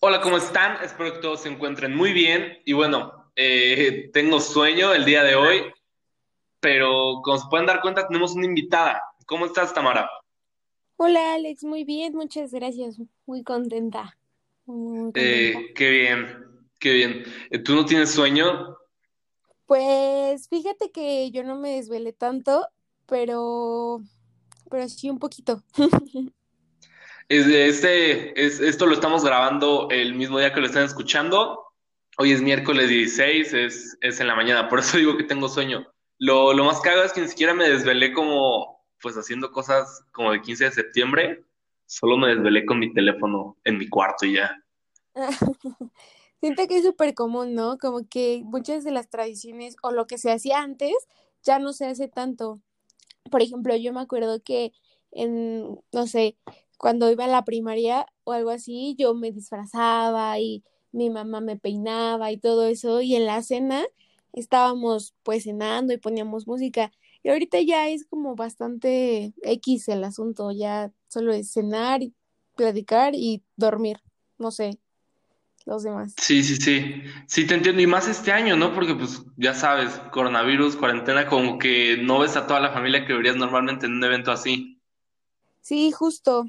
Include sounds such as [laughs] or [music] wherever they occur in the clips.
Hola, ¿cómo están? Espero que todos se encuentren muy bien. Y bueno, eh, tengo sueño el día de hoy, pero como se pueden dar cuenta, tenemos una invitada. ¿Cómo estás, Tamara? Hola Alex, muy bien, muchas gracias, muy contenta, muy contenta. Eh, qué bien, qué bien. Eh, ¿Tú no tienes sueño? Pues fíjate que yo no me desvelé tanto, pero, pero sí un poquito. [laughs] Este, es, esto lo estamos grabando el mismo día que lo están escuchando. Hoy es miércoles 16, es, es en la mañana, por eso digo que tengo sueño. Lo, lo más cagado es que ni siquiera me desvelé como, pues haciendo cosas como el 15 de septiembre. Solo me desvelé con mi teléfono en mi cuarto y ya. [laughs] Siento que es súper común, ¿no? Como que muchas de las tradiciones o lo que se hacía antes ya no se hace tanto. Por ejemplo, yo me acuerdo que en, no sé, cuando iba a la primaria o algo así, yo me disfrazaba y mi mamá me peinaba y todo eso, y en la cena estábamos pues cenando y poníamos música. Y ahorita ya es como bastante X el asunto, ya solo es cenar, y platicar y dormir, no sé, los demás. Sí, sí, sí. Sí, te entiendo. Y más este año, ¿no? Porque pues ya sabes, coronavirus, cuarentena, como que no ves a toda la familia que verías normalmente en un evento así. Sí, justo,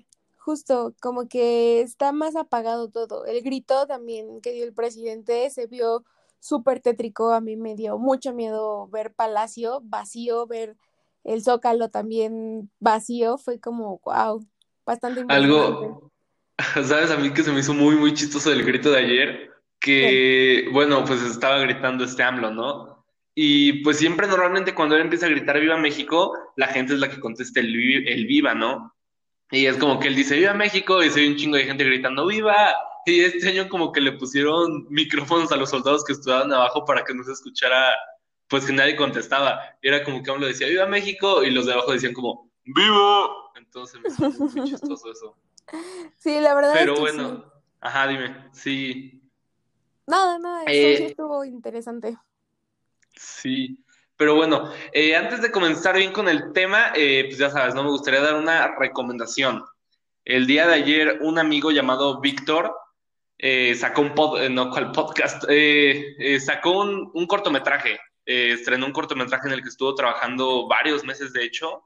justo, como que está más apagado todo. El grito también que dio el presidente se vio súper tétrico. A mí me dio mucho miedo ver Palacio vacío, ver el Zócalo también vacío. Fue como, wow, bastante. Algo, [laughs] ¿sabes? A mí que se me hizo muy, muy chistoso el grito de ayer, Sí. que, bueno, pues estaba gritando este AMLO, ¿no? Y pues siempre normalmente cuando él empieza a gritar Viva México, la gente es la que contesta el, el Viva, ¿no? Y es como que él dice Viva México y se oye un chingo de gente gritando Viva. Y este año como que le pusieron micrófonos a los soldados que estudiaban abajo para que no se escuchara, pues que nadie contestaba. Y era como que uno decía Viva México y los de abajo decían como Viva. Entonces me hizo muy, chistoso eso. [laughs] Sí, la verdad es Pero que sí. bueno, ajá, dime, sí. Nada, nada, eso sí Eh, estuvo interesante. Sí, pero bueno, eh, antes de comenzar bien con el tema, eh, pues ya sabes, ¿no? Me gustaría dar una recomendación. El día de ayer, un amigo llamado Víctor eh, sacó un pod, eh, no, ¿cuál podcast? Eh, eh, sacó un, un cortometraje, estrenó un cortometraje en el que estuvo trabajando varios meses, de hecho.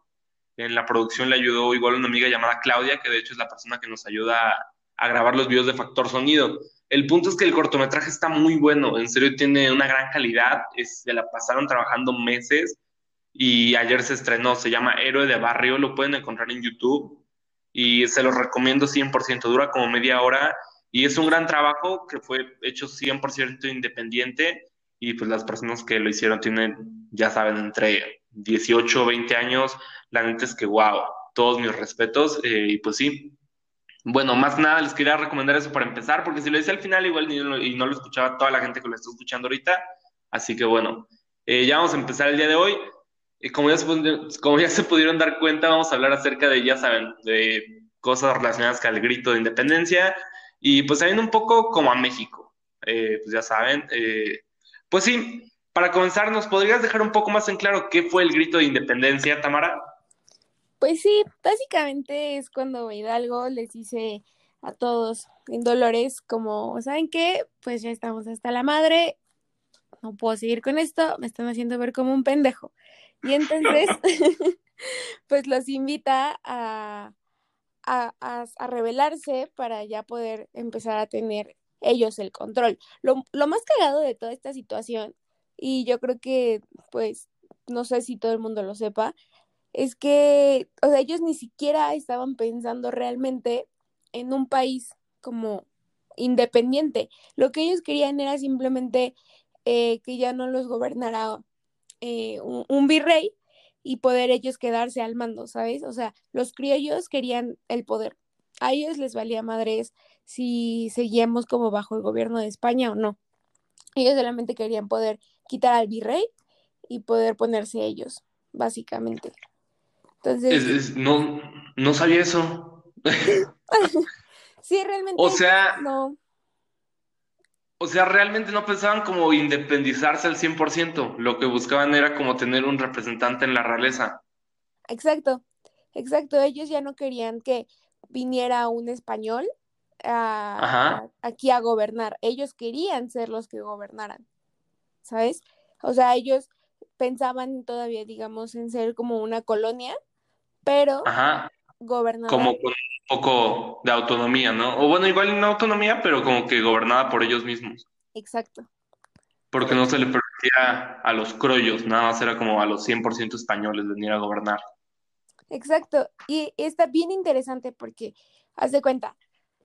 En la producción le ayudó igual una amiga llamada Claudia, que de hecho es la persona que nos ayuda a grabar los videos de Factor Sonido. El punto es que el cortometraje está muy bueno, en serio tiene una gran calidad, es, se la pasaron trabajando meses y ayer se estrenó, se llama Héroe de Barrio, lo pueden encontrar en YouTube y se los recomiendo 100%, dura como media hora y es un gran trabajo que fue hecho 100% independiente y pues las personas que lo hicieron tienen, ya saben, entre 18 o 20 años, la neta es que wow, todos mis respetos eh, y pues sí. Bueno, más nada les quería recomendar eso para empezar, porque si lo decía al final igual ni y no lo escuchaba toda la gente que lo está escuchando ahorita, así que bueno, eh, ya vamos a empezar el día de hoy. Eh, como ya se, como ya se pudieron dar cuenta, vamos a hablar acerca de, ya saben, de cosas relacionadas con el grito de independencia y pues también un poco como a México. Eh, pues ya saben, eh, pues sí, para comenzar, ¿nos podrías dejar un poco más en claro qué fue el grito de independencia, Tamara? Pues sí, básicamente es cuando Hidalgo les dice a todos en Dolores como, ¿saben qué? Pues ya estamos hasta la madre, no puedo seguir con esto, me están haciendo ver como un pendejo. Y entonces, [laughs] pues los invita a, a, a, rebelarse para ya poder empezar a tener ellos el control. Lo, lo más cagado de toda esta situación, y yo creo que, pues, no sé si todo el mundo lo sepa, es que, o sea, ellos ni siquiera estaban pensando realmente en un país como independiente. Lo que ellos querían era simplemente eh, que ya no los gobernara eh, un, un, virrey y poder ellos quedarse al mando, ¿sabes? O sea, los criollos querían el poder. A ellos les valía madres si seguíamos como bajo el gobierno de España o no. Ellos solamente querían poder quitar al virrey y poder ponerse ellos, básicamente. Es, Entonces, es- no, no sabía eso. [laughs] sí, O realmente sea, no, o sea, realmente no pensaban como independizarse al 100%. Lo que buscaban era como tener un representante en la realeza. exacto, exacto. Ellos ya no querían que viniera un español aquí a gobernar. Ellos querían ser los que gobernaran, ¿sabes? O sea, ellos pensaban todavía, digamos, en ser como una colonia, pero Ajá. gobernaban. Como con un poco de autonomía, ¿no? O bueno, igual no autonomía, pero como que gobernada por ellos mismos. Exacto. Porque no se le permitía a los croyos, nada más era como a los 100% españoles venir a gobernar. Exacto. Y está bien interesante porque, haz de cuenta,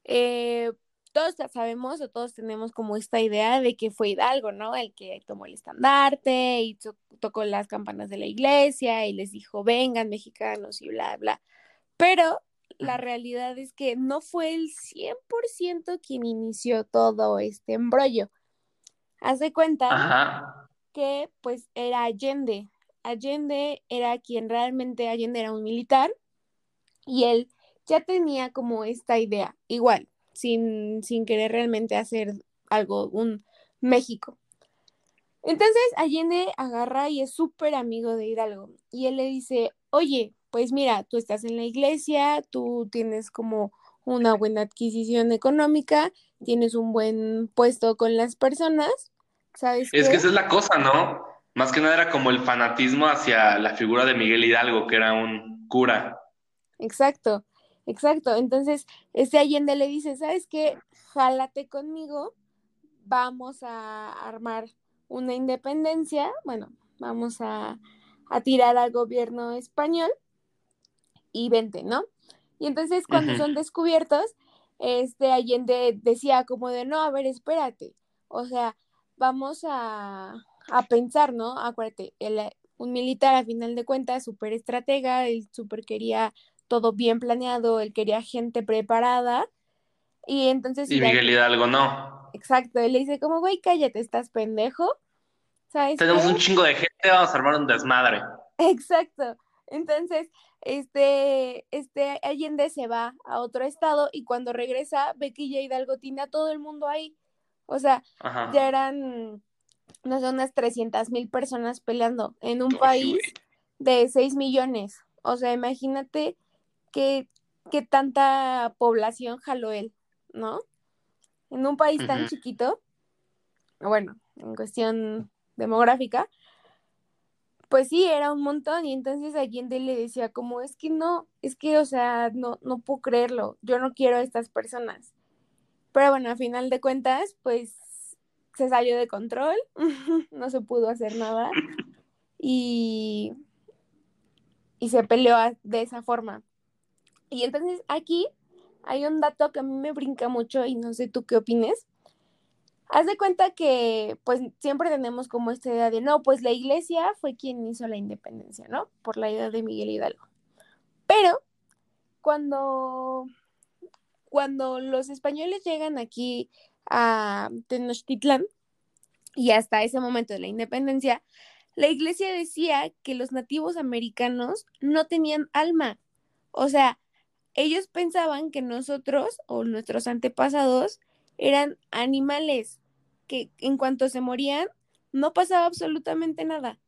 eh, todos sabemos o todos tenemos como esta idea de que fue Hidalgo, ¿no? El que tomó el estandarte y tocó las campanas de la iglesia y les dijo, vengan mexicanos y bla, bla. Pero la realidad es que no fue el 100% quien inició todo este embrollo. Haz de cuenta que pues era Allende. Allende era quien realmente, Allende era un militar y él ya tenía como esta idea, igual, sin, sin querer realmente hacer algo, un México. Entonces Allende agarra y es súper amigo de Hidalgo y él le dice, oye, pues mira, tú estás en la iglesia, tú tienes como una buena adquisición económica, tienes un buen puesto con las personas, ¿sabes? Es que esa es la cosa, ¿no? Más que nada era como el fanatismo hacia la figura de Miguel Hidalgo, que era un cura. Exacto. Exacto, entonces este Allende le dice, ¿sabes qué? Jálate conmigo, vamos a armar una independencia, bueno, vamos a, tirar al gobierno español y vente, ¿no? Y entonces cuando son descubiertos, este Allende decía como de, no, a ver, espérate, o sea, vamos a, a pensar, ¿no? Acuérdate, el, un militar a final de cuentas, súper estratega, él súper quería todo bien planeado, él quería gente preparada. Y entonces... Y Miguel Hidalgo no. Exacto, él le dice como, güey, cállate, estás pendejo. ¿Sabes Tenemos un chingo de gente, vamos a armar un desmadre. [laughs] Exacto. Entonces, este, este Allende se va a otro estado y cuando regresa ve que ya Hidalgo tiene a todo el mundo ahí. O sea, ya eran, no sé, unas 300 mil personas peleando en un país de 6 millones. O sea, imagínate qué, tanta población jaló él, ¿no? En un país tan chiquito, bueno, en cuestión demográfica, pues sí, era un montón y entonces Allende le decía como, es que no, es que, o sea, no, no puedo creerlo, yo no quiero a estas personas. Pero bueno, a final de cuentas, pues se salió de control, [laughs] no se pudo hacer nada y, y se peleó de esa forma. Y entonces aquí hay un dato que a mí me brinca mucho y no sé tú qué opines. Haz de cuenta que pues siempre tenemos como esta idea de, no, pues la iglesia fue quien hizo la independencia, ¿no? Por la idea de Miguel Hidalgo. Pero cuando, cuando los españoles llegan aquí a Tenochtitlán y hasta ese momento de la independencia, la iglesia decía que los nativos americanos no tenían alma. O sea, ellos pensaban que nosotros o nuestros antepasados eran animales que en cuanto se morían no pasaba absolutamente nada.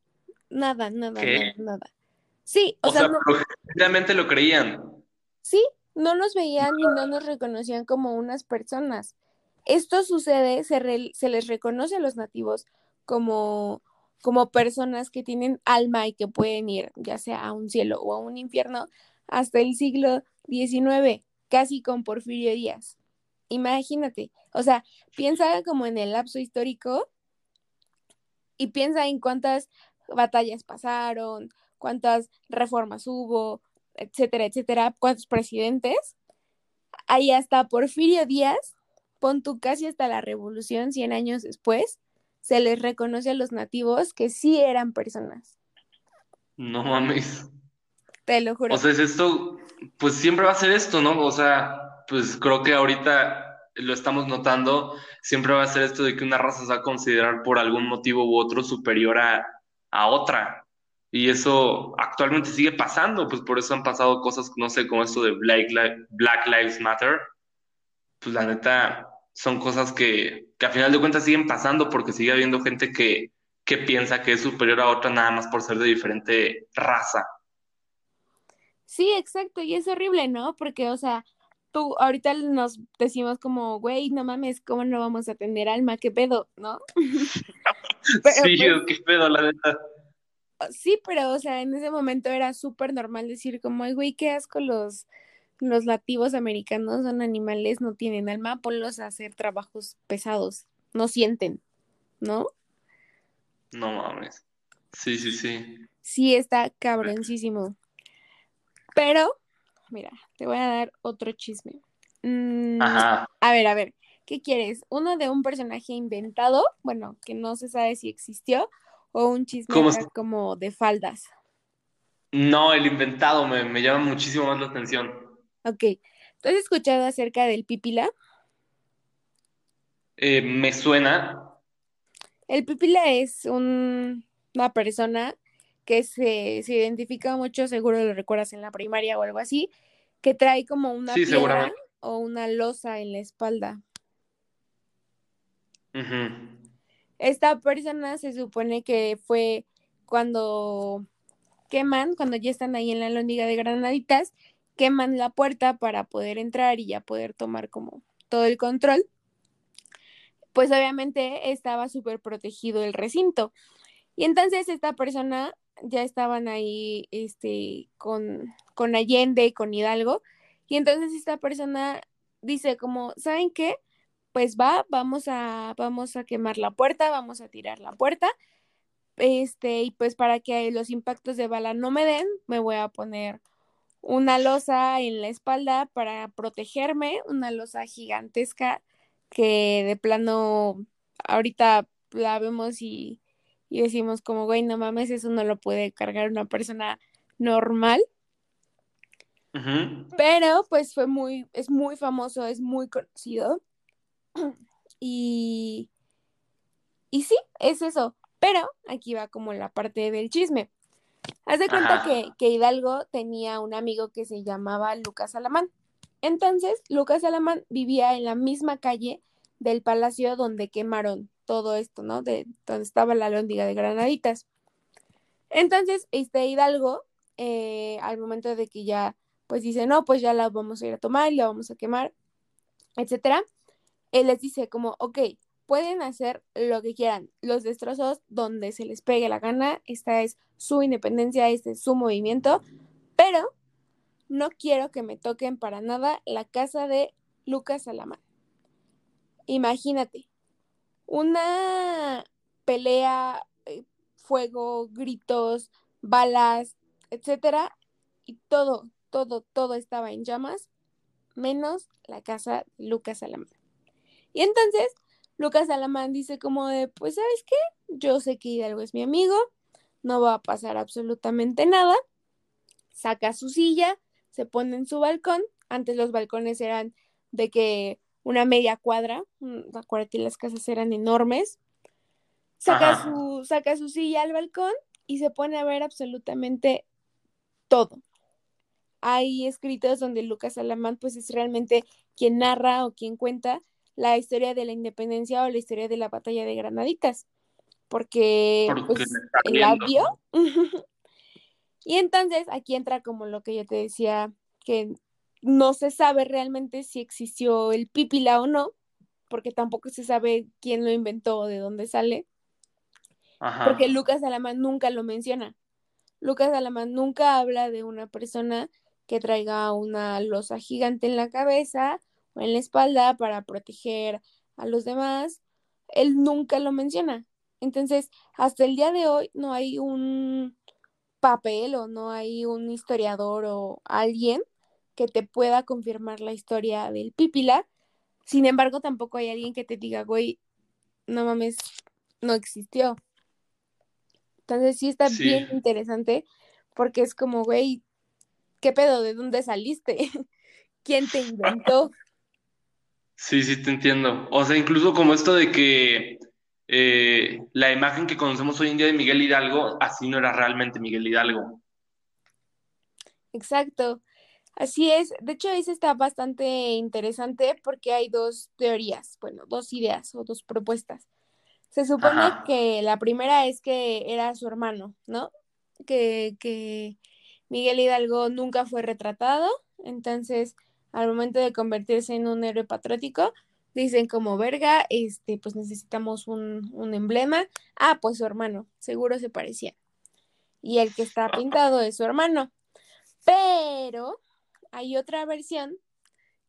Nada, nada, nada, nada. Sí, o, sea, realmente lo creían. Sí, no nos veían y no nos reconocían como unas personas. Esto sucede, se, se les reconoce a los nativos como, como personas que tienen alma y que pueden ir ya sea a un cielo o a un infierno hasta el siglo 19, casi con Porfirio Díaz. Imagínate, o sea, piensa como en el lapso histórico y piensa en cuántas batallas pasaron, cuántas reformas hubo, etcétera, etcétera, cuántos presidentes. Ahí hasta Porfirio Díaz, pon tú casi hasta la revolución, 100 años después, se les reconoce a los nativos que sí eran personas. No mames. Te lo juro. O sea, es esto, pues siempre va a ser esto, ¿no? O sea, pues creo que ahorita lo estamos notando, siempre va a ser esto de que una raza se va a considerar por algún motivo u otro superior a, otra. Y eso actualmente sigue pasando, pues por eso han pasado cosas, no sé, como esto de Black, Black Lives Matter. Pues la neta, son cosas que, que a final de cuentas siguen pasando porque sigue habiendo gente que, que piensa que es superior a otra nada más por ser de diferente raza. Sí, exacto, y es horrible, ¿no? Porque, o sea, tú, ahorita nos decimos como, güey, no mames, ¿cómo no vamos a tener alma? ¿Qué pedo? ¿No? [laughs] sí, pues qué pedo, la verdad. Sí, pero, o sea, en ese momento era súper normal decir como, ay, güey, qué asco los, los nativos americanos son animales, no tienen alma, ponlos a hacer trabajos pesados, no sienten, ¿no? No mames. Sí, sí, sí. Sí, está cabroncísimo. Pero, mira, te voy a dar otro chisme. Mm, Ajá. A ver, a ver, ¿qué quieres? ¿Uno de un personaje inventado? Bueno, que no se sabe si existió, o un chisme como de faldas. No, el inventado me, me, llama muchísimo más la atención. Ok. ¿Tú has escuchado acerca del pipila? Eh, me suena. El pipila es un, una persona que se, se, identifica mucho, seguro lo recuerdas en la primaria o algo así, que trae como una piedra o una losa en la espalda. Esta persona se supone que fue cuando queman, cuando ya están ahí en la lóndiga de granaditas, queman la puerta para poder entrar y ya poder tomar como todo el control. Pues obviamente estaba súper protegido el recinto. Y entonces esta persona ya estaban ahí este, con, con Allende, con Hidalgo. Y entonces esta persona dice como, ¿saben qué? pues va, vamos a, vamos a quemar la puerta, vamos a tirar la puerta. Este, y pues para que los impactos de bala no me den, me voy a poner una losa en la espalda para protegerme, una losa gigantesca que de plano ahorita la vemos y, y decimos como, güey, no mames, eso no lo puede cargar una persona normal. Pero pues fue muy, es muy famoso, es muy conocido. [clears throat] Y, y sí, es eso. Pero aquí va como la parte del chisme. Haz de cuenta que, que, Hidalgo tenía un amigo que se llamaba Lucas Alamán. Entonces, Lucas Alamán vivía en la misma calle del palacio donde quemaron todo esto, ¿no? De donde estaba la lóndiga de Granaditas. Entonces, este Hidalgo, eh, al momento de que ya, pues dice, no, pues ya la vamos a ir a tomar y la vamos a quemar, etcétera, él les dice como, ok, pueden hacer lo que quieran, los destrozos donde se les pegue la gana, esta es su independencia, este es su movimiento, pero no quiero que me toquen para nada la casa de Lucas Alamán. Imagínate, una pelea, eh, fuego, gritos, balas, etcétera, y todo, todo, todo estaba en llamas, menos la casa de Lucas Alamán. Y entonces Lucas Alamán dice como de, pues sabes qué, yo sé que Hidalgo es mi amigo, no va a pasar absolutamente nada. Saca su silla, se pone en su balcón. Antes los balcones eran de que una media cuadra, acuérdate, las casas eran enormes. Saca su, saca su silla al balcón y se pone a ver absolutamente todo. Hay escritos donde Lucas Alamán pues es realmente quien narra o quien cuenta la historia de la independencia o la historia de la batalla de Granaditas, porque, pues, la vio. [laughs] y entonces aquí entra como lo que yo te decía, que no se sabe realmente si existió el pipila o no, porque tampoco se sabe quién lo inventó o de dónde sale. Porque Lucas Alamán nunca lo menciona. Lucas Alamán nunca habla de una persona que traiga una losa gigante en la cabeza en la espalda para proteger a los demás, él nunca lo menciona. Entonces, hasta el día de hoy no hay un papel o no hay un historiador o alguien que te pueda confirmar la historia del Pípila. Sin embargo, tampoco hay alguien que te diga, güey, no mames, no existió. Entonces sí está bien interesante porque es como, güey, ¿qué pedo? ¿De dónde saliste? [laughs] ¿Quién te inventó? [laughs] Sí, sí, te entiendo. O sea, incluso como esto de que eh, la imagen que conocemos hoy en día de Miguel Hidalgo, así no era realmente Miguel Hidalgo. Exacto. Así es. De hecho, eso está bastante interesante porque hay dos teorías, bueno, dos ideas o dos propuestas. Se supone que la primera es que era su hermano, ¿no? Que, que Miguel Hidalgo nunca fue retratado, entonces al momento de convertirse en un héroe patriótico, dicen como verga, este, pues necesitamos un, un emblema. Ah, pues su hermano, seguro se parecía. Y el que está [laughs] pintado es su hermano. Pero hay otra versión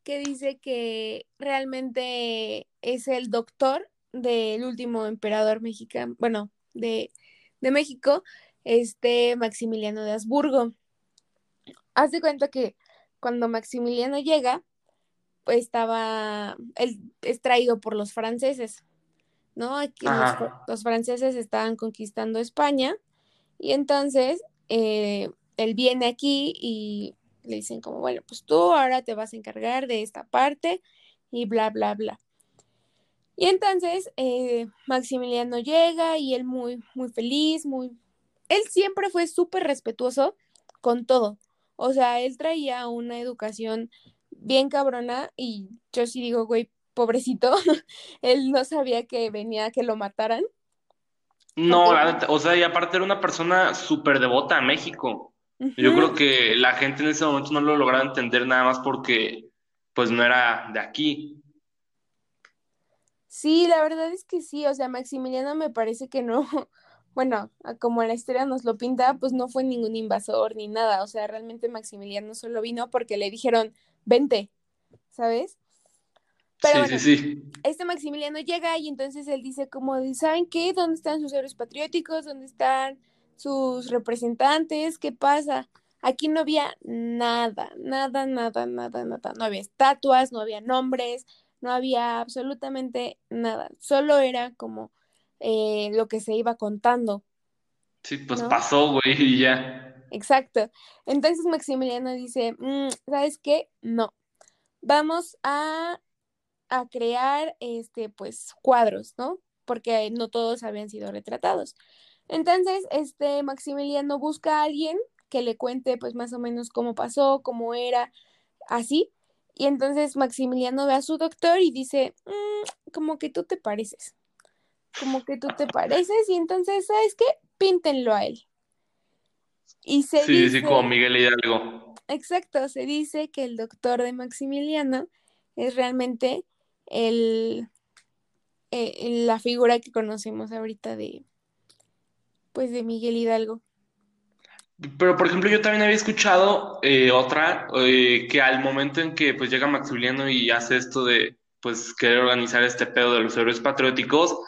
que dice que realmente es el doctor del último emperador mexicano, bueno, de, de México, este Maximiliano de Habsburgo. Haz de cuenta que cuando Maximiliano llega, pues estaba, él es traído por los franceses, ¿no? Aquí los, franceses estaban conquistando España y entonces eh, él viene aquí y le dicen como, bueno, pues tú ahora te vas a encargar de esta parte y bla, bla, bla. Y entonces eh, Maximiliano llega y él muy, muy feliz, muy... Él siempre fue súper respetuoso con todo. O sea, él traía una educación bien cabrona y yo sí digo, güey, pobrecito, [laughs] él no sabía que venía a que lo mataran. No, o sea, y aparte era una persona súper devota a México. Yo creo que la gente en ese momento no lo lograba entender nada más porque pues no era de aquí. Sí, la verdad es que sí, o sea, Maximiliano me parece que no, [laughs] bueno, como la historia nos lo pinta, pues no fue ningún invasor ni nada, o sea, realmente Maximiliano solo vino porque le dijeron, vente, ¿sabes? Pero sí, sí, sí. este Maximiliano llega y entonces él dice como, ¿saben qué? ¿Dónde están sus héroes patrióticos? ¿Dónde están sus representantes? ¿Qué pasa? Aquí no había nada, nada, nada, nada, nada. No había estatuas, no había nombres, no había absolutamente nada, solo era como eh, lo que se iba contando. Sí, pues pasó, güey, [laughs] y ya. Exacto. Entonces Maximiliano dice, mm, ¿sabes qué? No. Vamos a, a crear, este, pues, cuadros, ¿no? Porque no todos habían sido retratados. Entonces, este, Maximiliano busca a alguien que le cuente, pues, más o menos cómo pasó, cómo era, así. Y entonces Maximiliano ve a su doctor y dice, mm, como que tú te pareces, como que tú te pareces y entonces, ¿sabes qué? Píntenlo a él. Y se sí, dice, sí, como Miguel Hidalgo. Exacto, se dice que el doctor de Maximiliano es realmente el, eh, la figura que conocemos ahorita de, pues, de Miguel Hidalgo. Pero, por ejemplo, yo también había escuchado eh, otra, eh, que al momento en que pues llega Maximiliano y hace esto de pues querer organizar este pedo de los héroes patrióticos,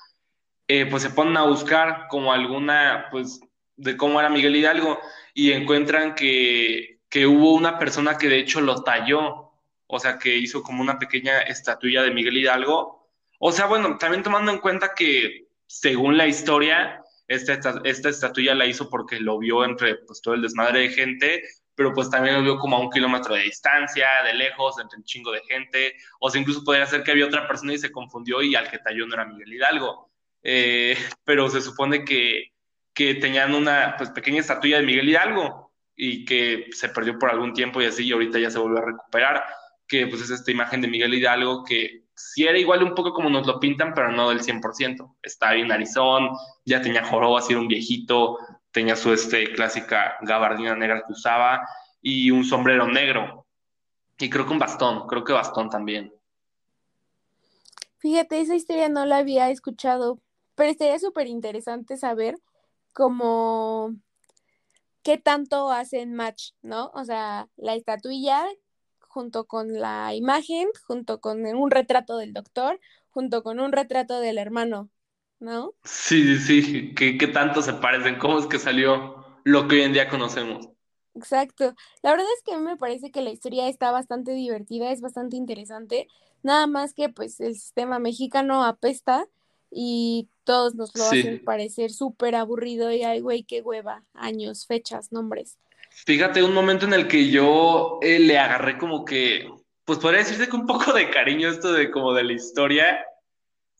eh, pues se ponen a buscar como alguna, pues, de cómo era Miguel Hidalgo y encuentran que, que hubo una persona que de hecho lo talló, o sea, que hizo como una pequeña estatuilla de Miguel Hidalgo. O sea, bueno, también tomando en cuenta que según la historia, esta, esta, estatuilla la hizo porque lo vio entre pues, todo el desmadre de gente, pero pues también lo vio como a un kilómetro de distancia, de lejos, entre un chingo de gente, o sea, incluso podría ser que había otra persona y se confundió y al que talló no era Miguel Hidalgo. Eh, [laughs] pero se supone que, que tenían una pues, pequeña estatuilla de Miguel Hidalgo y que se perdió por algún tiempo y así, y ahorita ya se volvió a recuperar, que pues es esta imagen de Miguel Hidalgo que si era igual un poco como nos lo pintan, pero no del 100%. Estaba bien narizón, ya tenía jorobas, era un viejito, tenía su este, clásica gabardina negra que usaba y un sombrero negro. Y creo que un bastón, creo que bastón también. Fíjate, esa historia no la había escuchado, pero estaría súper interesante saber cómo qué tanto hacen match, ¿no? O sea, la estatuilla junto con la imagen, junto con un retrato del doctor, junto con un retrato del hermano, ¿no? Sí, sí, sí, ¿Qué, qué tanto se parecen? ¿Cómo es que salió lo que hoy en día conocemos? Exacto. La verdad es que a mí me parece que la historia está bastante divertida, es bastante interesante. Nada más que pues el sistema mexicano apesta y todos nos lo hacen parecer súper aburrido y ay, güey, qué hueva, años, fechas, nombres. Fíjate, un momento en el que yo eh, le agarré como que, pues podría decirse que un poco de cariño esto de como de la historia,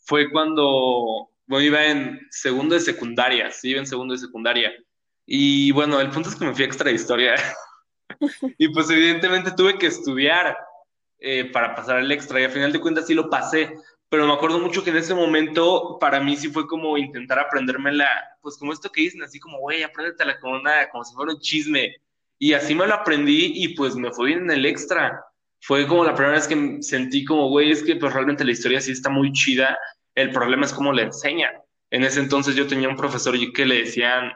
fue cuando bueno, iba en segundo de secundaria, sí, iba en segundo de secundaria. Y bueno, el punto es que me fui a extra historia. [laughs] y pues evidentemente tuve que estudiar eh, para pasar el extra y al final de cuentas sí lo pasé. Pero me acuerdo mucho que en ese momento para mí sí fue como intentar aprendérmela, pues como esto que dicen, así como, güey, apréndetela como, una, como si fuera un chisme. Y así me lo aprendí y pues me fue bien en el extra. fue como la primera vez que sentí como, güey, es que pues realmente la historia sí está muy chida, el problema es cómo le enseña. En ese entonces yo tenía un profesor que le decían,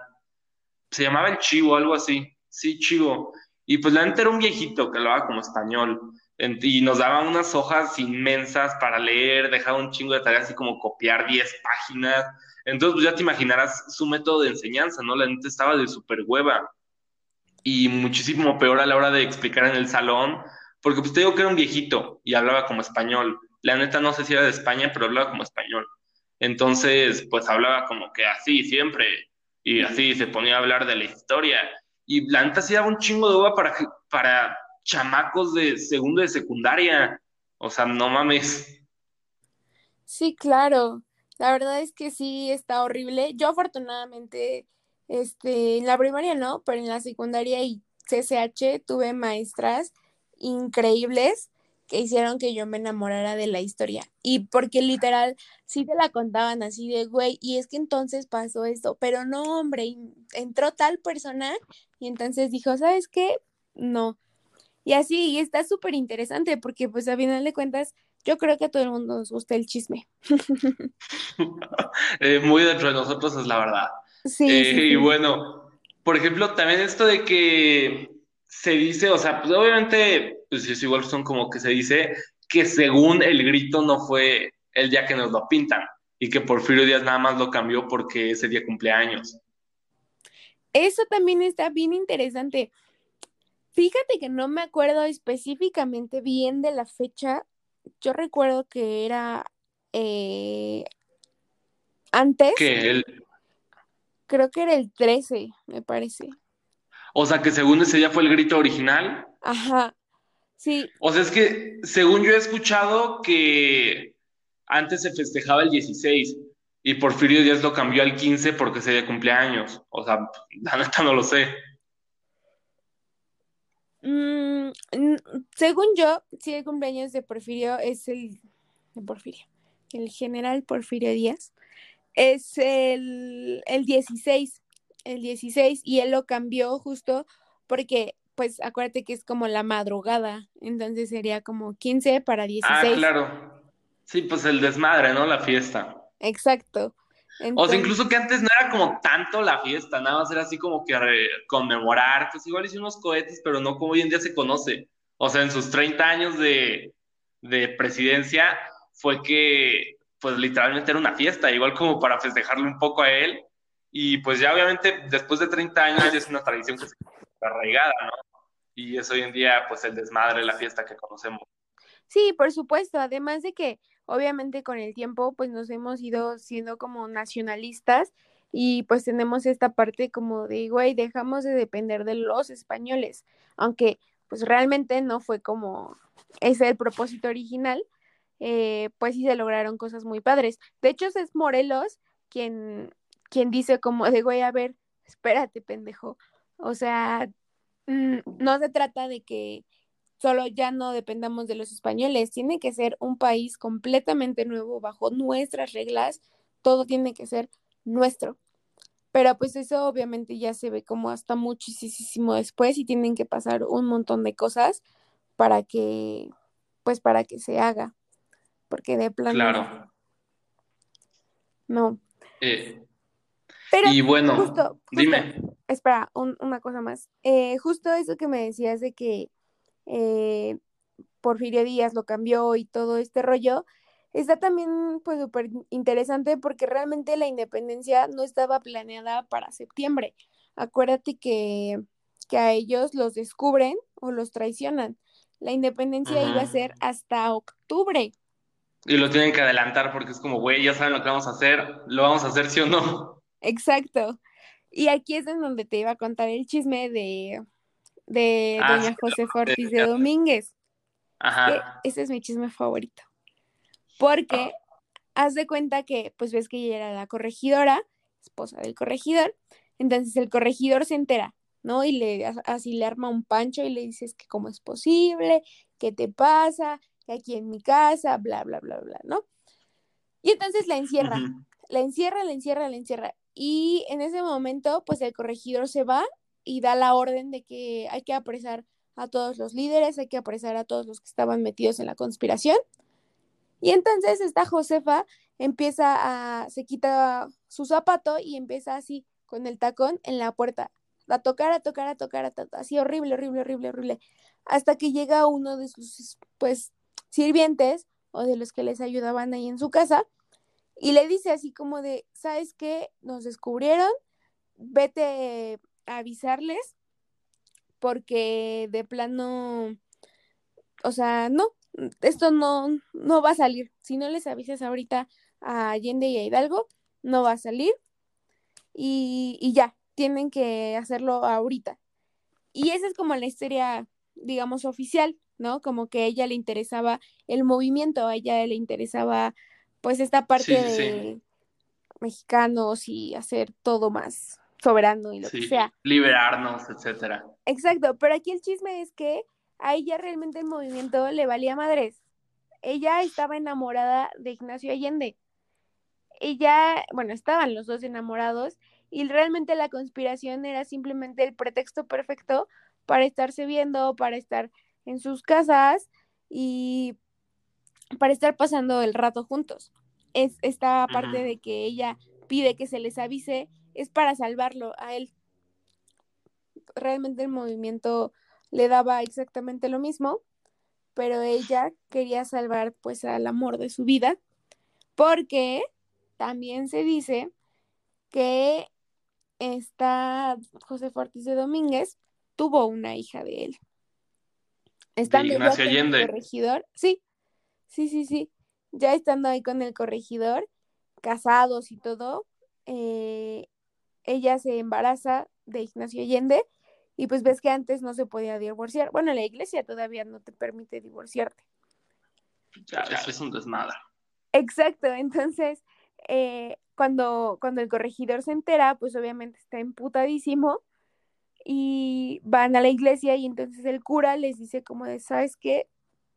se llamaba el Chivo, algo así, sí, Chivo, y pues la neta era un viejito que hablaba como español, y nos daba unas hojas inmensas para leer, dejaba un chingo de tareas así como copiar 10 páginas, entonces pues ya te imaginarás su método de enseñanza, ¿no? La neta estaba de súper hueva, y muchísimo peor a la hora de explicar en el salón, porque pues te digo que era un viejito y hablaba como español. La neta no sé si era de España, pero hablaba como español. Entonces, pues hablaba como que así siempre, y así se ponía a hablar de la historia. Y la neta sí daba un chingo de uva para, para chamacos de segundo de secundaria. O sea, no mames. Sí, claro. La verdad es que sí está horrible. Yo afortunadamente, este, en la primaria no, pero en la secundaria y CCH tuve maestras increíbles que hicieron que yo me enamorara de la historia. Y porque literal, sí te la contaban así de, güey, y es que entonces pasó esto, pero no, hombre, entró tal persona y entonces dijo, ¿sabes qué? No. Y así, y está súper interesante porque pues a final de cuentas, yo creo que a todo el mundo nos gusta el chisme. [laughs] [laughs] Eh, muy dentro de nosotros es la verdad. Sí, eh, sí, Y bueno, por ejemplo, también esto de que se dice, o sea, pues obviamente, pues es igual son como que se dice que según el grito no fue el día que nos lo pintan y que Porfirio Díaz nada más lo cambió porque ese día cumpleaños. Eso también está bien interesante. Fíjate que no me acuerdo específicamente bien de la fecha. Yo recuerdo que era eh, antes. Que Creo que era el 13, me parece. O sea, que según ese día fue el grito original. Ajá, sí. O sea, es que según yo he escuchado que antes se festejaba el 16 y Porfirio Díaz lo cambió al 15 porque se día cumpleaños. O sea, la neta no lo sé. Mm, según yo, sí, el cumpleaños de Porfirio es el de Porfirio, el general Porfirio Díaz, es el, el 16 el 16 y él lo cambió justo porque, pues acuérdate que es como la madrugada, entonces sería como 15 para 16. Ah, claro. Sí, pues el desmadre, ¿no? La fiesta. Exacto. O sea, incluso que antes no era como tanto la fiesta, nada más era así como que conmemorar, pues igual hice unos cohetes, pero no como hoy en día se conoce. O sea, en sus 30 años de, de presidencia fue que, pues literalmente era una fiesta, igual como para festejarle un poco a él, y pues ya obviamente después de 30 años ya es una tradición que se arraigada, ¿no? Y es hoy en día pues el desmadre, la fiesta que conocemos. Sí, por supuesto, además de que obviamente con el tiempo pues nos hemos ido siendo como nacionalistas y pues tenemos esta parte como de, güey, dejamos de depender de los españoles, aunque pues realmente no fue como ese el propósito original, eh, pues sí se lograron cosas muy padres. De hecho, es Morelos quien quien dice como de, güey, a ver, espérate, pendejo. O sea, mm, no se trata de que solo ya no dependamos de los españoles, tiene que ser un país completamente nuevo, bajo nuestras reglas, todo tiene que ser nuestro. Pero pues eso obviamente ya se ve como hasta muchísimo después y tienen que pasar un montón de cosas para que, pues para que se haga. Porque de plano. Claro. No. Eh, y bueno, justo, dime. Espera, una cosa más. Eh, justo eso que me decías de que eh, Porfirio Díaz lo cambió y todo este rollo, está también pues súper interesante porque realmente la independencia no estaba planeada para septiembre. Acuérdate que, que a ellos los descubren o los traicionan. La independencia iba a ser hasta octubre. Y lo tienen que adelantar porque es como, güey, ya saben lo que vamos a hacer, lo vamos a hacer sí o no. Exacto. Y aquí es en donde te iba a contar el chisme de, de ah, doña José Fortis de Domínguez. Ajá. ese es mi chisme favorito. Porque haz de cuenta que, pues ves que ella era la corregidora, esposa del corregidor, entonces el corregidor se entera, ¿no? Y le así le arma un pancho y le dices que cómo es posible, qué te pasa, que aquí en mi casa, bla, bla, bla, bla, ¿no? Y entonces la encierra, la encierra, la encierra, la encierra. Y en ese momento, pues el corregidor se va y da la orden de que hay que apresar a todos los líderes, hay que apresar a todos los que estaban metidos en la conspiración. Y entonces esta Josefa empieza a, se quita su zapato y empieza así, con el tacón en la puerta, a tocar, a tocar, a tocar, a tocar, así horrible, horrible, horrible, horrible, hasta que llega uno de sus, pues, sirvientes o de los que les ayudaban ahí en su casa y le dice así como de, ¿sabes qué? Nos descubrieron, vete avisarles porque de plano, o sea, no, esto no, no va a salir. Si no les avisas ahorita a Allende y a Hidalgo, no va a salir. Y, y ya, tienen que hacerlo ahorita. Y esa es como la historia, digamos, oficial, ¿no? Como que a ella le interesaba el movimiento, a ella le interesaba pues esta parte de mexicanos y hacer todo más soberano y lo que sea. Liberarnos, etcétera. Exacto, pero aquí el chisme es que a ella realmente el movimiento le valía madres. Ella estaba enamorada de Ignacio Allende. Ella, bueno, estaban los dos enamorados y realmente la conspiración era simplemente el pretexto perfecto para estarse viendo, para estar en sus casas y para estar pasando el rato juntos. Es esta parte de que ella pide que se les avise, es para salvarlo a él. Realmente el movimiento le daba exactamente lo mismo, pero ella quería salvar pues al amor de su vida, porque también se dice que esta José Ortiz de Domínguez tuvo una hija de él. Estando Ignacio Allende. El corregidor, sí, sí, sí, sí. Ya estando ahí con el corregidor, casados y todo, eh, ella se embaraza de Ignacio Allende y pues ves que antes no se podía divorciar. Bueno, la iglesia todavía no te permite divorciarte. Ya, eso es un desmadre. Exacto, entonces eh, cuando, cuando el corregidor se entera, pues obviamente está emputadísimo y van a la iglesia y entonces el cura les dice como de, ¿sabes qué?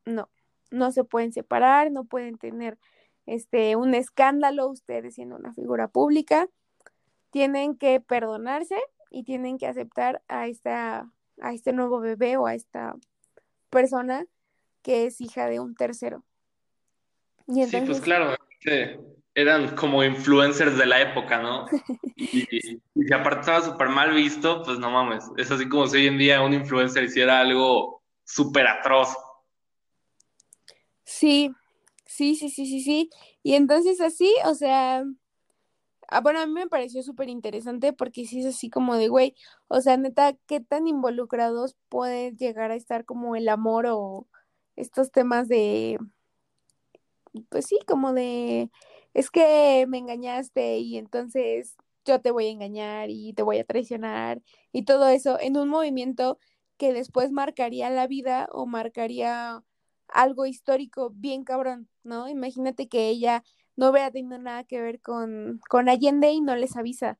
No, no se pueden separar, no pueden tener este un escándalo ustedes siendo una figura pública, tienen que perdonarse y tienen que aceptar a esta a este nuevo bebé o a esta persona que es hija de un tercero. sí, pues claro, eran como influencers de la época, ¿no? [laughs] Y, si aparte estaba súper mal visto, pues no mames. Es así como si hoy en día un influencer hiciera algo súper atroz. Sí, sí, sí, sí, sí, sí. Y entonces así, o sea, ah, bueno, a mí me pareció súper interesante porque sí es así como de, güey, o sea, neta, ¿qué tan involucrados puede llegar a estar como el amor o estos temas de, pues sí, como de es que me engañaste y entonces yo te voy a engañar y te voy a traicionar y todo eso en un movimiento que después marcaría la vida o marcaría algo histórico bien cabrón, ¿no? Imagínate que ella no hubiera tenido nada que ver con, con Allende y no les avisa.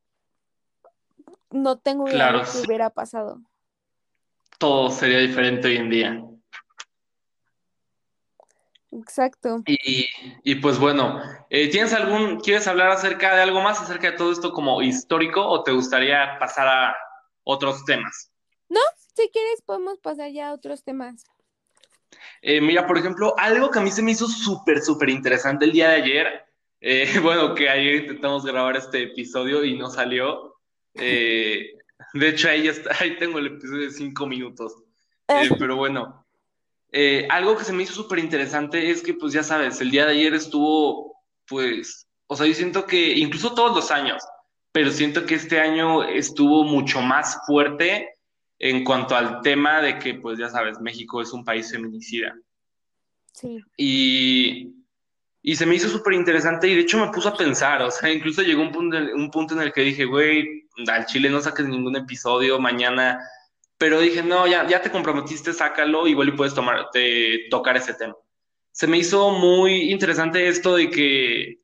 No tengo idea de qué hubiera pasado. Todo sería diferente hoy en día. Exacto. Y, pues bueno, eh, ¿tienes algún, quieres hablar acerca de algo más, acerca de todo esto como histórico o te gustaría pasar a otros temas? No, si quieres podemos pasar ya a otros temas. Eh, mira, por ejemplo, algo que a mí se me hizo súper, súper interesante el día de ayer, eh, [laughs] bueno, que ayer intentamos grabar este episodio y no salió. de hecho, ahí, está, [laughs] ahí tengo el episodio de cinco minutos. pero bueno, eh, algo que se me hizo súper interesante es que, pues ya sabes, el día de ayer estuvo, pues, o sea, yo siento que incluso todos los años, pero siento que este año estuvo mucho más fuerte en cuanto al tema de que, pues ya sabes, México es un país feminicida. Sí. Y, y se me hizo súper interesante y de hecho me puso a pensar, o sea, incluso llegó un punto, un punto en el que dije, güey, al Chile no saques ningún episodio, mañana pero dije, no, ya, ya te comprometiste, sácalo, igual y puedes tomar, tocar ese tema. Se me hizo muy interesante esto de que,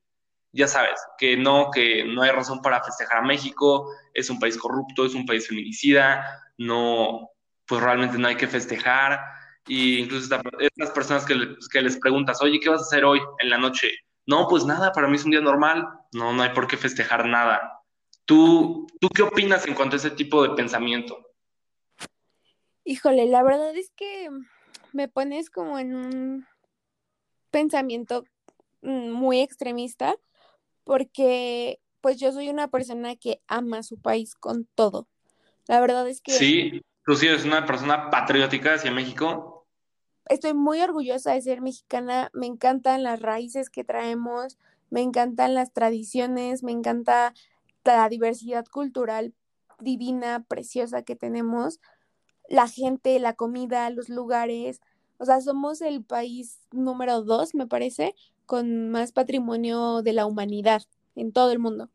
ya sabes, que no, que no hay razón para festejar a México, es un país corrupto, es un país feminicida, no, pues realmente no hay que festejar. Y incluso estas personas que, que les preguntas, oye, ¿qué vas a hacer hoy en la noche? No, pues nada, para mí es un día normal, no, no hay por qué festejar nada. ¿Tú, ¿Tú qué opinas en cuanto a ese tipo de pensamiento? Híjole, la verdad es que me pones como en un pensamiento mm, muy extremista porque pues yo soy una persona que ama su país con todo. La verdad es que... Sí, tú sí eres una persona patriótica hacia México. Estoy muy orgullosa de ser mexicana, me encantan las raíces que traemos, me encantan las tradiciones, me encanta la diversidad cultural divina, preciosa que tenemos, la gente, la comida, los lugares. O sea, somos el país número dos, me parece, con más patrimonio de la humanidad en todo el mundo.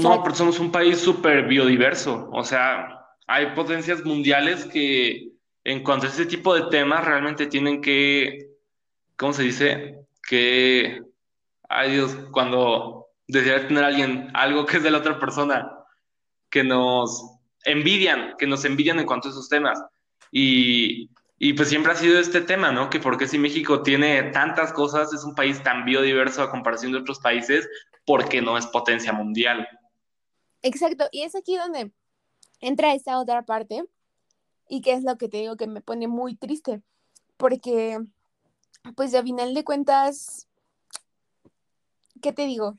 no, pero somos un país súper biodiverso. O sea, hay potencias mundiales que en cuanto a ese tipo de temas realmente tienen que, ¿cómo se dice? Que, ay Dios, cuando desea tener alguien algo que es de la otra persona, que nos envidian, que nos envidian en cuanto a esos temas. Y y pues siempre ha sido este tema, ¿no? Que porque si México tiene tantas cosas, es un país tan biodiverso a comparación de otros países, porque no es potencia mundial. Exacto, y es aquí donde entra esta otra parte, y que es lo que te digo que me pone muy triste, porque, pues a final de cuentas, ¿qué te digo?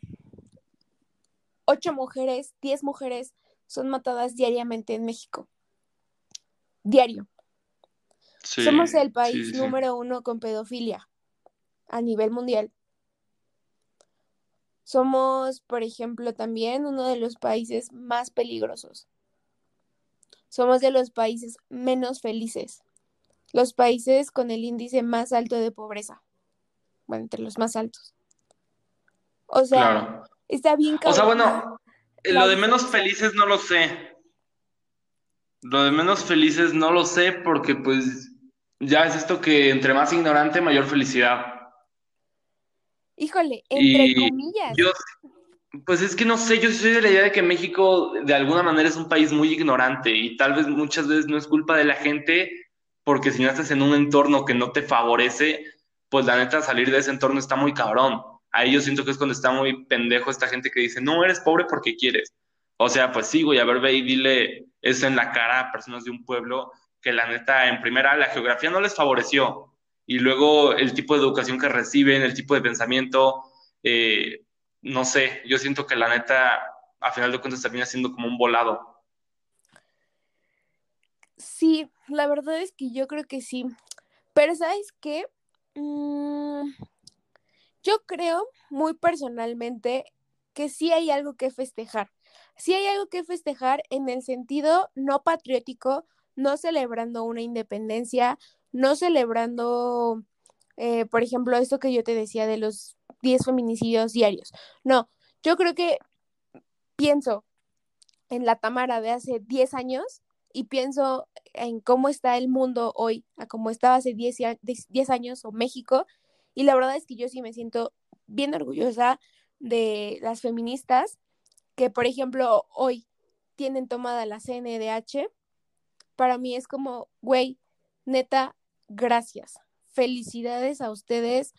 Ocho mujeres, diez mujeres son matadas diariamente en México. Diario. Somos el país número uno con pedofilia a nivel mundial. Somos, por ejemplo, también uno de los países más peligrosos. Somos de los países menos felices. Los países con el índice más alto de pobreza. Bueno, entre los más altos. O sea, está bien O sea, bueno, lo de menos felices no lo sé. Lo de menos felices no lo sé porque pues ya es esto que entre más ignorante, mayor felicidad. Híjole, entre comillas. Yo, pues es que no sé, yo soy de la idea de que México de alguna manera es un país muy ignorante y tal vez muchas veces no es culpa de la gente, porque si no estás en un entorno que no te favorece, pues la neta salir de ese entorno está muy cabrón. Ahí yo siento que es cuando está muy pendejo esta gente que dice, no, eres pobre porque quieres. O sea, pues sí, güey, a ver, ve y dile eso en la cara a personas de un pueblo que la neta, en primera, la geografía no les favoreció. Y luego el tipo de educación que reciben, el tipo de pensamiento, eh, no sé, yo siento que la neta, a final de cuentas, termina siendo como un volado. Sí, la verdad es que yo creo que sí. Pero ¿sabes qué? Mm, yo creo muy personalmente que sí hay algo que festejar. Sí hay algo que festejar en el sentido no patriótico, no celebrando una independencia, no celebrando, eh, por ejemplo, esto que yo te decía de los 10 feminicidios diarios. No, yo creo que pienso en la Tamara de hace 10 años y pienso en cómo está el mundo hoy, a cómo estaba hace 10, 10 años o México, y la verdad es que yo sí me siento bien orgullosa de las feministas que, por ejemplo, hoy tienen tomada la CNDH para mí es como, güey, neta, gracias. Felicidades a ustedes.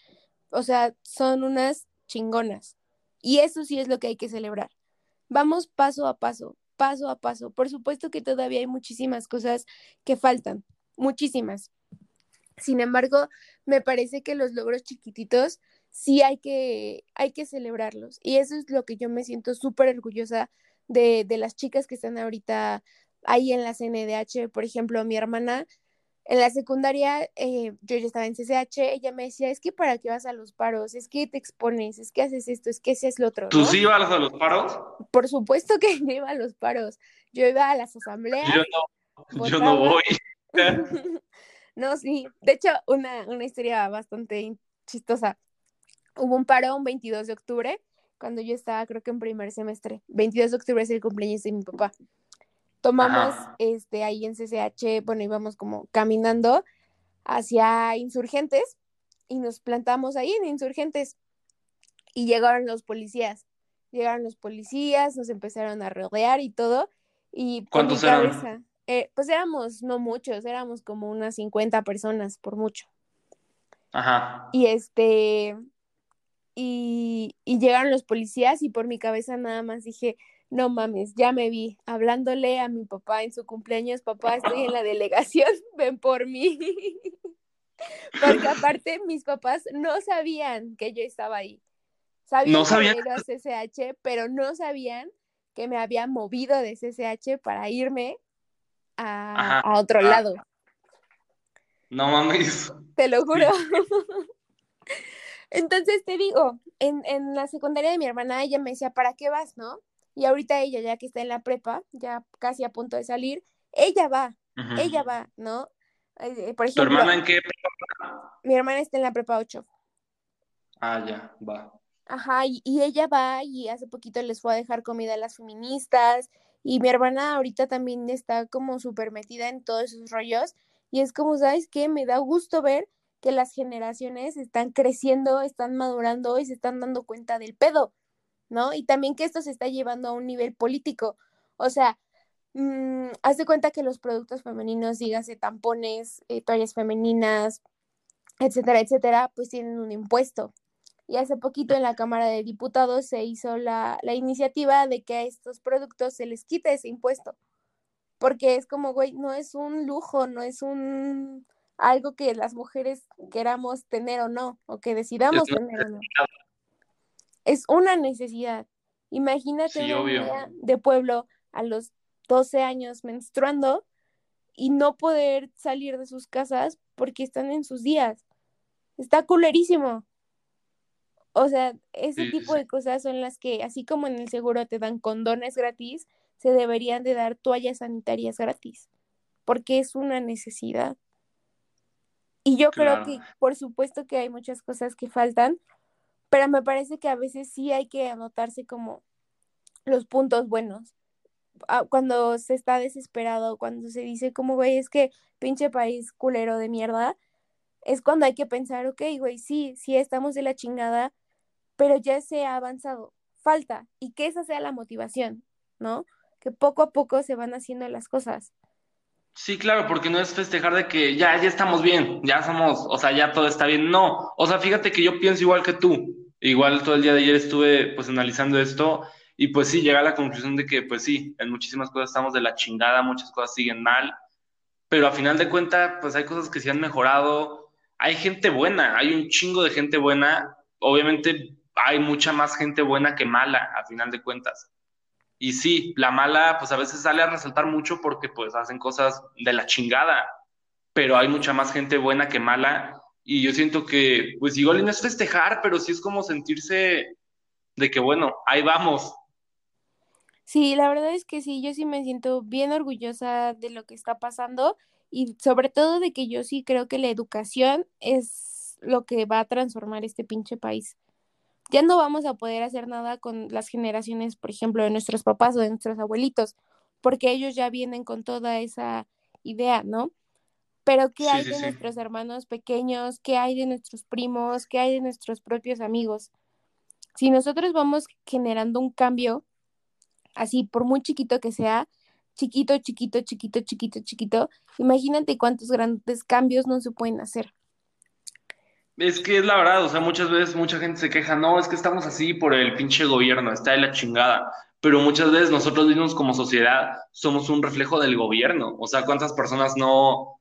O sea, son unas chingonas. Y eso sí es lo que hay que celebrar. Vamos paso a paso, paso a paso. Por supuesto que todavía hay muchísimas cosas que faltan, muchísimas. Sin embargo, me parece que los logros chiquititos sí hay que, hay que celebrarlos. Y eso es lo que yo me siento súper orgullosa de, de las chicas que están ahorita ahí en la CNDH, por ejemplo, mi hermana en la secundaria, eh, yo ya estaba en CCH, ella me decía, es que para qué vas a los paros, es que te expones, es que haces esto, es que haces lo otro. ¿Tú sí ibas a los paros? Por supuesto que [laughs] yo iba a los paros, yo iba a las asambleas. Yo no, yo no voy. [laughs] no, sí, de hecho, una, una historia bastante chistosa. Hubo un paro un 22 de octubre, cuando yo estaba creo que en primer semestre. 22 de octubre es el cumpleaños de mi papá tomamos este ahí en CCH, bueno, íbamos como caminando hacia Insurgentes y nos plantamos ahí en Insurgentes y llegaron los policías. Llegaron los policías, nos empezaron a rodear y todo. Y ¿Cuántos eran? Eh, pues éramos no muchos, éramos como unas 50 personas por mucho. Ajá. Y este, y, y llegaron los policías y por mi cabeza nada más dije, no mames, ya me vi hablándole a mi papá en su cumpleaños, papá, estoy en la delegación, [laughs] ven por mí. [laughs] Porque aparte mis papás no sabían que yo estaba ahí. Sabían no sabían. que era CCH, pero no sabían que me había movido de CCH para irme a, a otro ah. lado. No mames. [laughs] Te lo juro. Entonces te digo, en, en la secundaria de mi hermana, ella me decía, ¿para qué vas, no? Y ahorita ella, ya que está en la prepa, ya casi a punto de salir, ella va, ella va, ¿no? Eh, por ejemplo, ¿Tu hermana en qué prepa? Mi hermana está en la prepa 8. Ah, ya, va. Ajá, y, y, ella va y hace poquito les fue a dejar comida a las feministas y mi hermana ahorita también está como súper metida en todos esos rollos y es como, ¿sabes qué? Me da gusto ver que las generaciones están creciendo, están madurando y se están dando cuenta del pedo, ¿no? Y también que esto se está llevando a un nivel político. O sea, mmm, haz de cuenta que los productos femeninos, dígase tampones, eh, toallas femeninas, etcétera, etcétera, pues tienen un impuesto. Y hace poquito en la Cámara de Diputados se hizo la, la iniciativa de que a estos productos se les quite ese impuesto. Porque es como, güey, no es un lujo, no es un algo que las mujeres queramos tener o no, o que decidamos tener o no. Es una necesidad. Imagínate una de pueblo a los 12 años menstruando y no poder salir de sus casas porque están en sus días. Está culerísimo. O sea, ese tipo de cosas son las que, así como en el seguro te dan condones gratis, se deberían de dar toallas sanitarias gratis, porque es una necesidad. Y yo creo que, por supuesto que hay muchas cosas que faltan, pero me parece que a veces sí hay que anotarse como los puntos buenos. Ah, cuando se está desesperado, cuando se dice como, güey, es que pinche país culero de mierda, es cuando hay que pensar, ok, güey, sí, sí estamos de la chingada, pero ya se ha avanzado, falta, y que esa sea la motivación, ¿no? Que poco a poco se van haciendo las cosas. Sí, claro, porque no es festejar de que ya, ya estamos bien, ya somos, o sea, ya todo está bien. No, o sea, fíjate que yo pienso igual que tú. Igual todo el día de ayer estuve pues analizando esto y pues sí, llega a la conclusión de que pues sí, en muchísimas cosas estamos de la chingada, muchas cosas siguen mal, pero a final de cuentas pues hay cosas que se han mejorado, hay gente buena, hay un chingo de gente buena, obviamente hay mucha más gente buena que mala a final de cuentas. Y sí, la mala pues a veces sale a resaltar mucho porque pues hacen cosas de la chingada, pero hay mucha más gente buena que mala y yo siento que pues igual no es festejar, pero sí es como sentirse de que bueno, ahí vamos. Sí, la verdad es que sí, yo sí me siento bien orgullosa de lo que está pasando y sobre todo de que yo sí creo que la educación es lo que va a transformar este pinche país ya no vamos a poder hacer nada con las generaciones, por ejemplo, de nuestros papás o de nuestros abuelitos, porque ellos ya vienen con toda esa idea, ¿no? Pero ¿qué hay de nuestros hermanos pequeños? ¿Qué hay de nuestros primos? ¿Qué hay de nuestros propios amigos? Si nosotros vamos generando un cambio, así por muy chiquito que sea, chiquito, chiquito, chiquito, chiquito, chiquito, imagínate cuántos grandes cambios no se pueden hacer. Es que es la verdad, o sea, muchas veces mucha gente se queja, no, es que estamos así por el pinche gobierno, está de la chingada. Pero muchas veces nosotros mismos como sociedad somos un reflejo del gobierno. O sea, ¿cuántas personas no,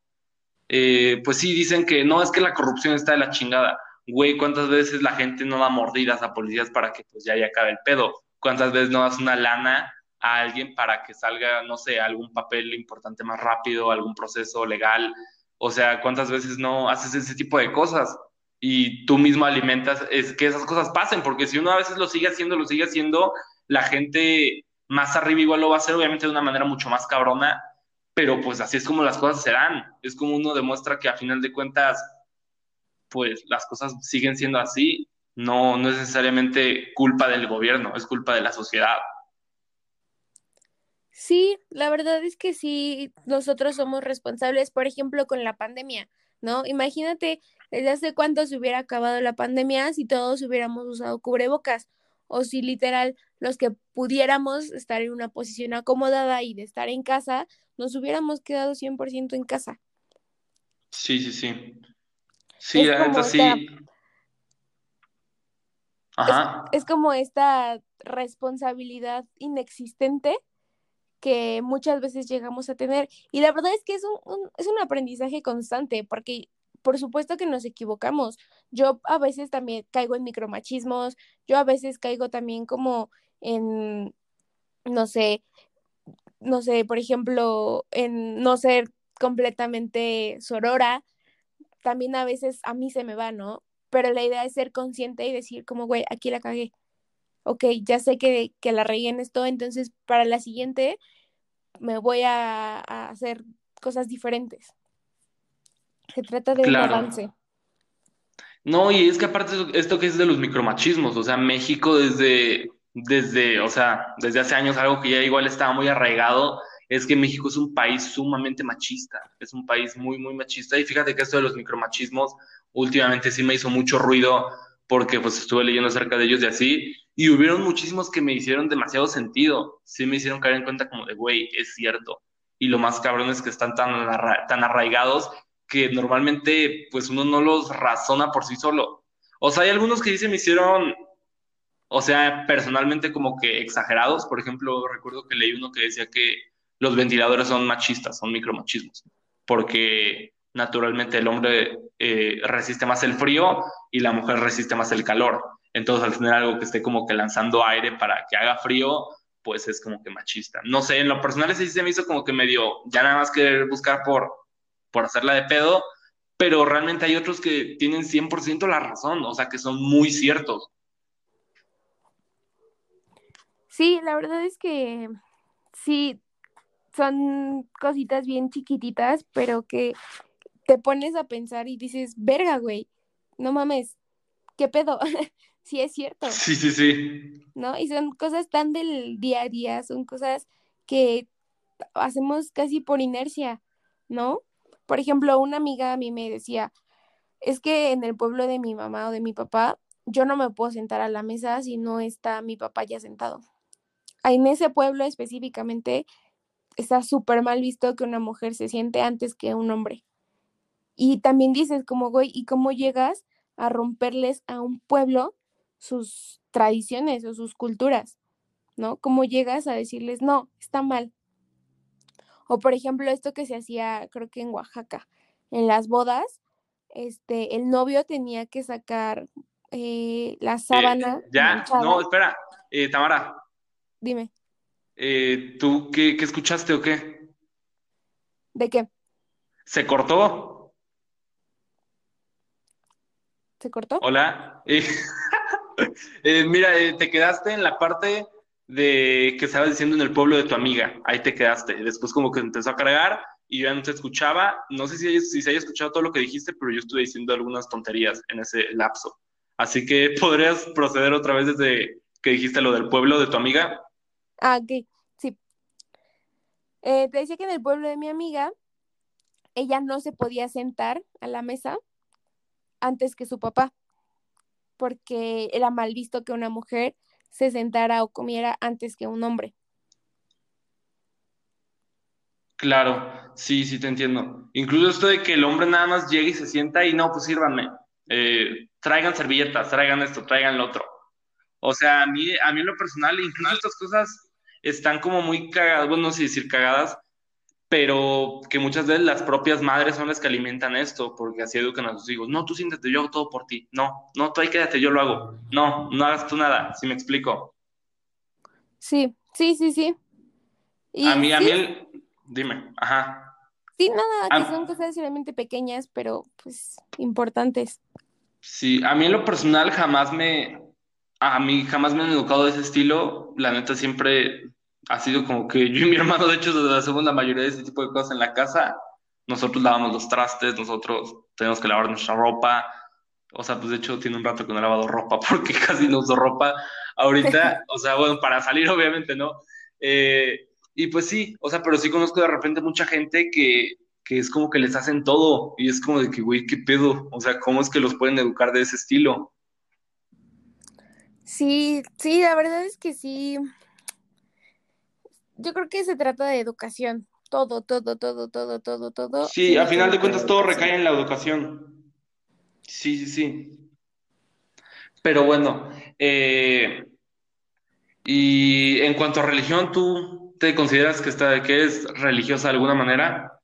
eh, pues sí, dicen que no, es que la corrupción está de la chingada. Güey, ¿cuántas veces la gente no da mordidas a policías para que pues ya ya acabe el pedo? ¿Cuántas veces no das una lana a alguien para que salga, no sé, algún papel importante más rápido, algún proceso legal? O sea, ¿cuántas veces no haces ese tipo de cosas? y tú mismo alimentas es que esas cosas pasen, porque si uno a veces lo sigue haciendo, lo sigue haciendo, la gente más arriba igual lo va a hacer, obviamente de una manera mucho más cabrona, pero pues así es como las cosas se dan, es como uno demuestra que a final de cuentas, pues las cosas siguen siendo así, no, no es necesariamente culpa del gobierno, es culpa de la sociedad. Sí, la verdad es que sí, nosotros somos responsables, por ejemplo, con la pandemia, ¿no? Imagínate desde hace cuánto se hubiera acabado la pandemia si todos hubiéramos usado cubrebocas o si literal los que pudiéramos estar en una posición acomodada y de estar en casa, nos hubiéramos quedado 100% en casa. Sí, sí, sí. Sí, la sí. Ajá. Es, como esta responsabilidad inexistente que muchas veces llegamos a tener. Y la verdad es que es un, es un aprendizaje constante, porque por supuesto que nos equivocamos. Yo a veces también caigo en micromachismos, yo a veces caigo también como en, no sé, no sé, por ejemplo, en no ser completamente sorora, también a veces a mí se me va, ¿no? Pero la idea es ser consciente y decir como, güey, aquí la cagué. Ok, ya sé que, que la regué en esto, entonces para la siguiente me voy a, a hacer cosas diferentes. Se trata de un avance. No, y es que aparte esto que es de los micromachismos, o sea, México desde, desde, o sea, desde hace años algo que ya igual estaba muy arraigado, es que México es un país sumamente machista, es un país muy, muy machista, y fíjate que esto de los micromachismos últimamente sí me hizo mucho ruido porque pues estuve leyendo acerca de ellos y así, y hubieron muchísimos que me hicieron demasiado sentido, sí me hicieron caer en cuenta como de, güey, es cierto, y lo más cabrón es que están tan, tan arraigados que normalmente pues uno no los razona por sí solo. O sea, hay algunos que dicen me hicieron, o sea, personalmente como que exagerados. Por ejemplo, recuerdo que leí uno que decía que los ventiladores son machistas, son micromachismos, porque naturalmente el hombre eh, resiste más el frío y la mujer resiste más el calor. Entonces, al tener algo que esté como que lanzando aire para que haga frío, pues es como que machista. No sé, en lo personal ese sí se me hizo como que medio, ya nada más querer buscar por por hacerla de pedo, pero realmente hay otros que tienen 100% la razón, o sea, que son muy ciertos. Sí, la verdad es que sí, son cositas bien chiquititas, pero que te pones a pensar y dices, verga, güey, no mames, ¿qué pedo? [laughs] sí es cierto. Sí, sí, sí. ¿No? Y son cosas tan del día a día, son cosas que hacemos casi por inercia, ¿no? Por ejemplo, una amiga a mí me decía, es que en el pueblo de mi mamá o de mi papá, yo no me puedo sentar a la mesa si no está mi papá ya sentado. En ese pueblo específicamente está súper mal visto que una mujer se siente antes que un hombre. Y también dices como, güey, ¿y cómo llegas a romperles a un pueblo sus tradiciones o sus culturas? ¿No? ¿Cómo llegas a decirles, no, está mal? O por ejemplo, esto que se hacía, creo que en Oaxaca, en las bodas, este, el novio tenía que sacar eh, la eh, sábana. ya, no, espera, eh, Tamara. Dime. ¿Tú qué, qué escuchaste o qué? ¿De qué? ¿Se cortó? ¿Se cortó? Hola. [laughs] mira, te quedaste en la parte de que estabas diciendo en el pueblo de tu amiga. Ahí te quedaste. Después como que empezó a cargar y yo ya no te escuchaba. No sé si, si se haya escuchado todo lo que dijiste, pero yo estuve diciendo algunas tonterías en ese lapso. Así que [laughs] podrías proceder otra vez desde que dijiste lo del pueblo de tu amiga. Ah, ok, sí. Eh, te decía que en el pueblo de mi amiga, ella no se podía sentar a la mesa antes que su papá, porque era mal visto que una mujer se sentara o comiera antes que un hombre. Claro, sí, sí te entiendo. Incluso esto de que el hombre nada más llegue y se sienta y no, pues sírvanme. Eh, traigan servilletas, traigan esto, traigan lo otro. O sea, a mí, a mí en lo personal, incluso estas cosas están como muy cagadas, bueno, no sé decir cagadas, pero que muchas veces las propias madres son las que alimentan esto, porque así educan a sus hijos. No, tú siéntate, yo hago todo por ti. No, no, tú ahí quédate, yo lo hago. No, no hagas tú nada, si me explico. Sí, sí, sí, sí. a mí, a mí, dime, ajá. Sí, nada, que son cosas realmente pequeñas, pero pues importantes. Sí, a mí en lo personal jamás me, a mí jamás me han educado de ese estilo. La neta siempre ha sido como que yo y mi hermano, de hecho, hacemos la mayoría de ese tipo de cosas en la casa. Nosotros lavamos los trastes, nosotros tenemos que lavar nuestra ropa. O sea, pues de hecho tiene un rato que no he lavado ropa [laughs] porque casi no uso ropa ahorita. [laughs] O sea, bueno, para salir obviamente, ¿no? Eh, y pues sí, o sea, pero sí conozco de repente mucha gente que, que es como que les hacen todo y es como de que, güey, ¿qué pedo? O sea, ¿cómo es que los pueden educar de ese estilo? Sí, sí, la verdad es que sí yo creo que se trata de educación. Todo, todo, todo, todo, todo, todo. Sí, a final de cuentas todo recae en la educación. Sí, sí, sí. Pero bueno, eh, y en cuanto a religión, ¿tú te consideras que, está, que eres religiosa de alguna manera?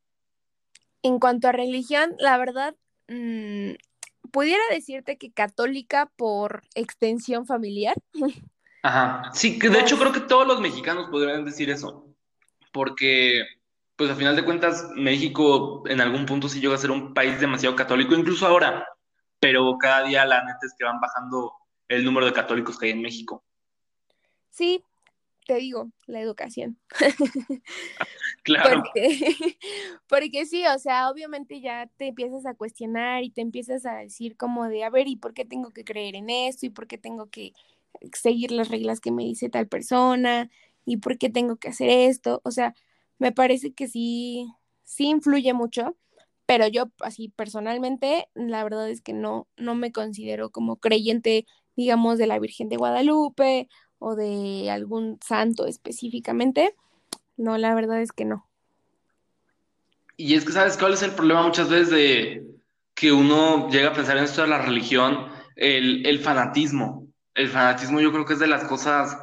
En cuanto a religión, la verdad, mmm, pudiera decirte que católica por extensión familiar. [laughs] Ajá, sí, que de hecho creo que todos los mexicanos podrían decir eso, porque pues al final de cuentas México en algún punto sí llega a ser un país demasiado católico, incluso ahora, pero cada día la neta es que van bajando el número de católicos que hay en México. Sí, te digo, la educación. [laughs] claro. Porque, [laughs] porque sí, o sea, obviamente ya te empiezas a cuestionar y te empiezas a decir como de, a ver, ¿y por qué tengo que creer en esto? ¿Y por qué tengo que seguir las reglas que me dice tal persona? ¿Y por qué tengo que hacer esto? O sea, me parece que sí, sí influye mucho, pero yo así personalmente, la verdad es que no, no me considero como creyente, digamos, de la Virgen de Guadalupe o de algún santo específicamente. No, la verdad es que no. Y es que, ¿sabes cuál es el problema muchas veces de que uno llega a pensar en esto de la religión? El, el fanatismo. El fanatismo yo creo que es de las cosas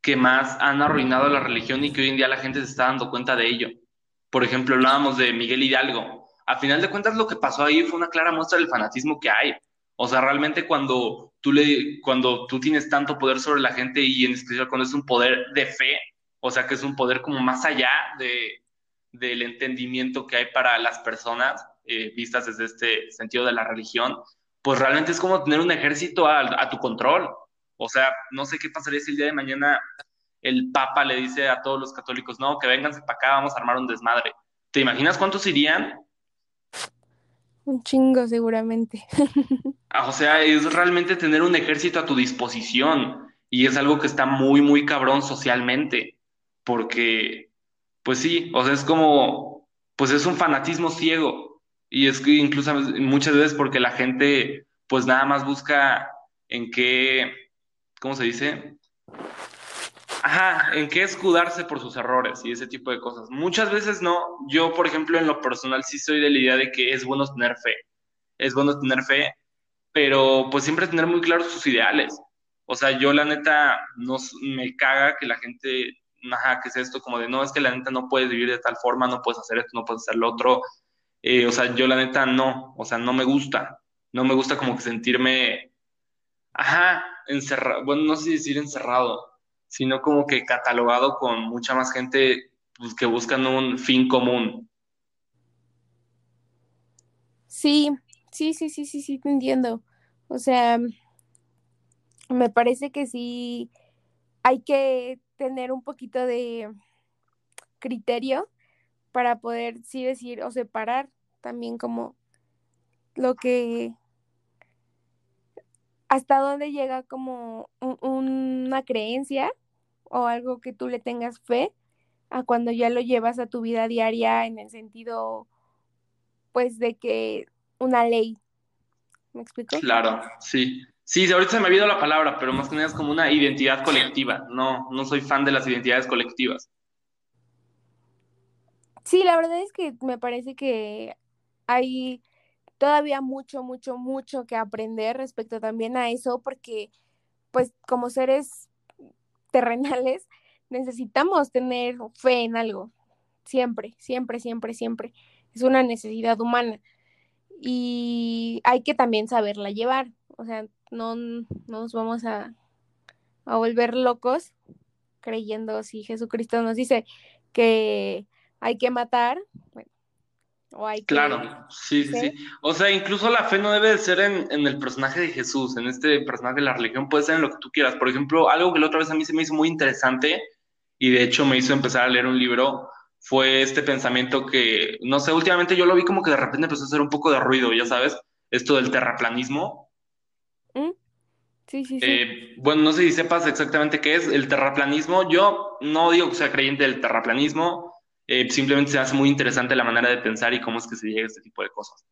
que más han arruinado la religión y que hoy en día la gente se está dando cuenta de ello. Por ejemplo, hablábamos de Miguel Hidalgo. A final de cuentas, lo que pasó ahí fue una clara muestra del fanatismo que hay. O sea, realmente cuando tú, le, cuando tú tienes tanto poder sobre la gente y en especial cuando es un poder de fe, o sea, que es un poder como más allá de, del entendimiento que hay para las personas eh, vistas desde este sentido de la religión, pues realmente es como tener un ejército a, a tu control. O sea, no sé qué pasaría si el día de mañana el Papa le dice a todos los católicos, no, que vénganse para acá, vamos a armar un desmadre. ¿Te imaginas cuántos irían? Un chingo, seguramente. [laughs] Ah, o sea, es realmente tener un ejército a tu disposición y es algo que está muy, muy cabrón socialmente, porque, pues sí, o sea, es como, pues es un fanatismo ciego y es que incluso muchas veces porque la gente, pues nada más busca en qué, ¿cómo se dice? Ajá, en qué escudarse por sus errores y ese tipo de cosas. Muchas veces no. Yo, por ejemplo, en lo personal sí soy de la idea de que es bueno tener fe. Es bueno tener fe pero pues siempre tener muy claros sus ideales. O sea, yo la neta no, me caga que la gente, ajá, que es esto como de, no, es que la neta no puedes vivir de tal forma, no puedes hacer esto, no puedes hacer lo otro. Eh, o sea, yo la neta no, o sea, no me gusta. No me gusta como que sentirme, ajá, encerrado, bueno, no sé decir encerrado, sino como que catalogado con mucha más gente pues, que buscan un fin común. Sí, Sí, sí, sí, sí, sí, te entiendo. O sea, me parece que sí hay que tener un poquito de criterio para poder sí decir o separar también como lo que hasta dónde llega como una creencia o algo que tú le tengas fe a cuando ya lo llevas a tu vida diaria en el sentido pues de que una ley. ¿Me explico? Claro, sí. Sí, ahorita se me ha ido la palabra, pero más que nada es como una identidad colectiva. No, no soy fan de las identidades colectivas. Sí, la verdad es que me parece que hay todavía mucho, mucho, mucho que aprender respecto también a eso, porque pues como seres terrenales [laughs] necesitamos tener fe en algo, siempre, siempre, siempre, siempre. Es una necesidad humana y hay que también saberla llevar, o sea, no, nos vamos a, a volver locos creyendo si Jesucristo nos dice que hay que matar, bueno, o hay que... Claro, sí, sí, sí. O sea, incluso la fe no debe de ser en, en, el personaje de Jesús, en este personaje de la religión, puede ser en lo que tú quieras. Por ejemplo, algo que la otra vez a mí se me hizo muy interesante y de hecho me hizo empezar a leer un libro fue este pensamiento que, no sé, últimamente yo lo vi como que de repente empezó a hacer un poco de ruido, ya sabes, esto del terraplanismo. ¿Mm? Sí, sí, sí. Eh, bueno, no sé si sepas exactamente qué es el terraplanismo. Yo no digo que sea creyente del terraplanismo, eh, simplemente se hace muy interesante la manera de pensar y cómo es que se llega a este tipo de cosas.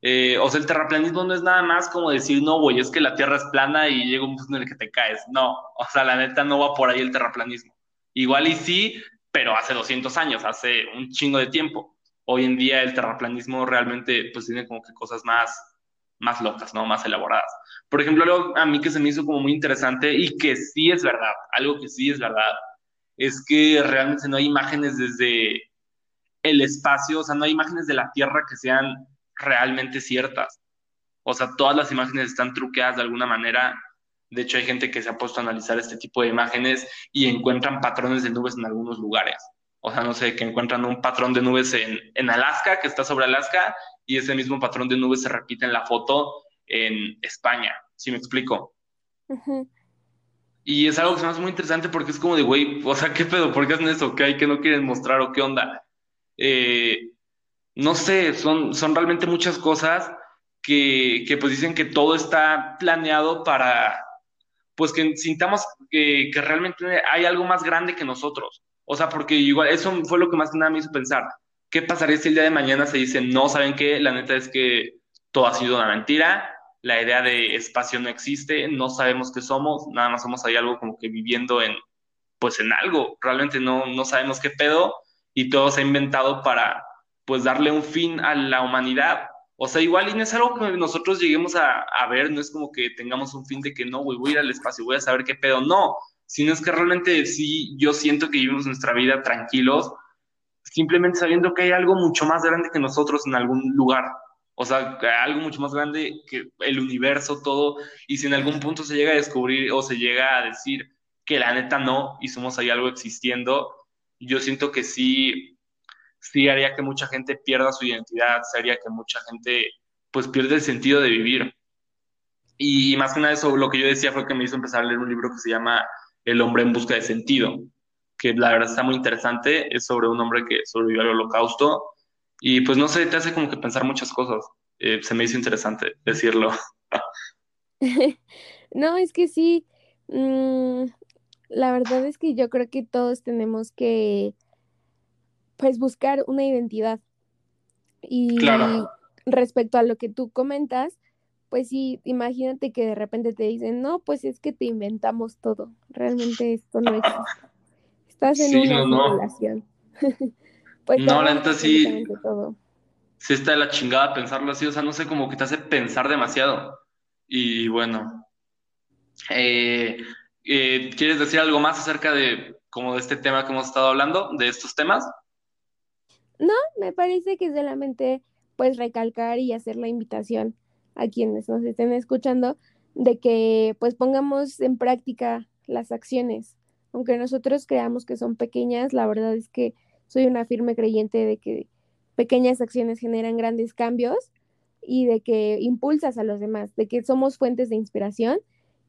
Eh, o sea, el terraplanismo no es nada más como decir, no, güey, es que la Tierra es plana y llega un punto en el que te caes. No, o sea, la neta no va por ahí el terraplanismo. Igual y sí, pero hace 200 años, hace un chingo de tiempo. Hoy en día el terraplanismo realmente pues tiene como que cosas más, más locas, ¿no? Más elaboradas. Por ejemplo, algo a mí que se me hizo como muy interesante y que sí es verdad, algo que sí es verdad, es que realmente no hay imágenes desde el espacio, o sea, no hay imágenes de la Tierra que sean realmente ciertas. O sea, todas las imágenes están truqueadas de alguna manera. De hecho, hay gente que se ha puesto a analizar este tipo de imágenes y encuentran patrones de nubes en algunos lugares. O sea, no sé, que encuentran un patrón de nubes en, en Alaska, que está sobre Alaska, y ese mismo patrón de nubes se repite en la foto en España. ¿Sí me explico? Y es algo que se me hace muy interesante porque es como de, güey, [laughs] o sea, ¿qué pedo? ¿Por qué hacen eso? ¿Qué hay que no quieren mostrar o qué onda? Eh, no sé, son, son realmente muchas cosas que, que, pues dicen que todo está planeado para, pues que sintamos que, que, realmente hay algo más grande que nosotros. O sea, porque igual eso fue lo que más que nada me hizo pensar. ¿Qué pasaría si el día de mañana se dice, no, ¿saben qué? La neta es que todo ha sido una mentira, la idea de espacio no existe, no sabemos qué somos, nada más somos ahí algo como que viviendo en, pues en algo, realmente no, no sabemos qué pedo y todo se ha inventado para, pues darle un fin a la humanidad. O sea, igual y no es algo que nosotros lleguemos a, a ver, no es como que tengamos un fin de que no, güey, voy a ir al espacio, voy a saber qué pedo, no, sino es que realmente sí, yo siento que vivimos nuestra vida tranquilos, simplemente sabiendo que hay algo mucho más grande que nosotros en algún lugar. O sea, algo mucho más grande que el universo, todo. Y si en algún punto se llega a descubrir o se llega a decir que la neta no y somos ahí algo existiendo, yo siento que sí, sí haría que mucha gente pierda su identidad, se haría que mucha gente pues pierda el sentido de vivir. Y más que nada eso, lo que yo decía fue que me hizo empezar a leer un libro que se llama El hombre en busca de sentido, que la verdad está muy interesante, es sobre un hombre que sobrevivió al holocausto y pues no sé, te hace como que pensar muchas cosas. Eh, se me hizo interesante decirlo. [laughs] [laughs] no, es que sí, mm, la verdad es que yo creo que todos tenemos que, pues, buscar una identidad. Y respecto a lo que tú comentas, pues sí, imagínate que de repente te dicen, no, pues es que te inventamos todo. Realmente esto no existe. Estás en una no, [laughs] Pues no, la neta sí. Sí está de la chingada pensarlo así, o sea, no sé, como que te hace pensar demasiado. Y bueno, eh, eh, ¿quieres decir algo más acerca de como de este tema que hemos estado hablando, de estos temas? No, me parece que solamente pues recalcar y hacer la invitación a quienes nos estén escuchando de que pues pongamos en práctica las acciones. Aunque nosotros creamos que son pequeñas, la verdad es que soy una firme creyente de que pequeñas acciones generan grandes cambios y de que impulsas a los demás, de que somos fuentes de inspiración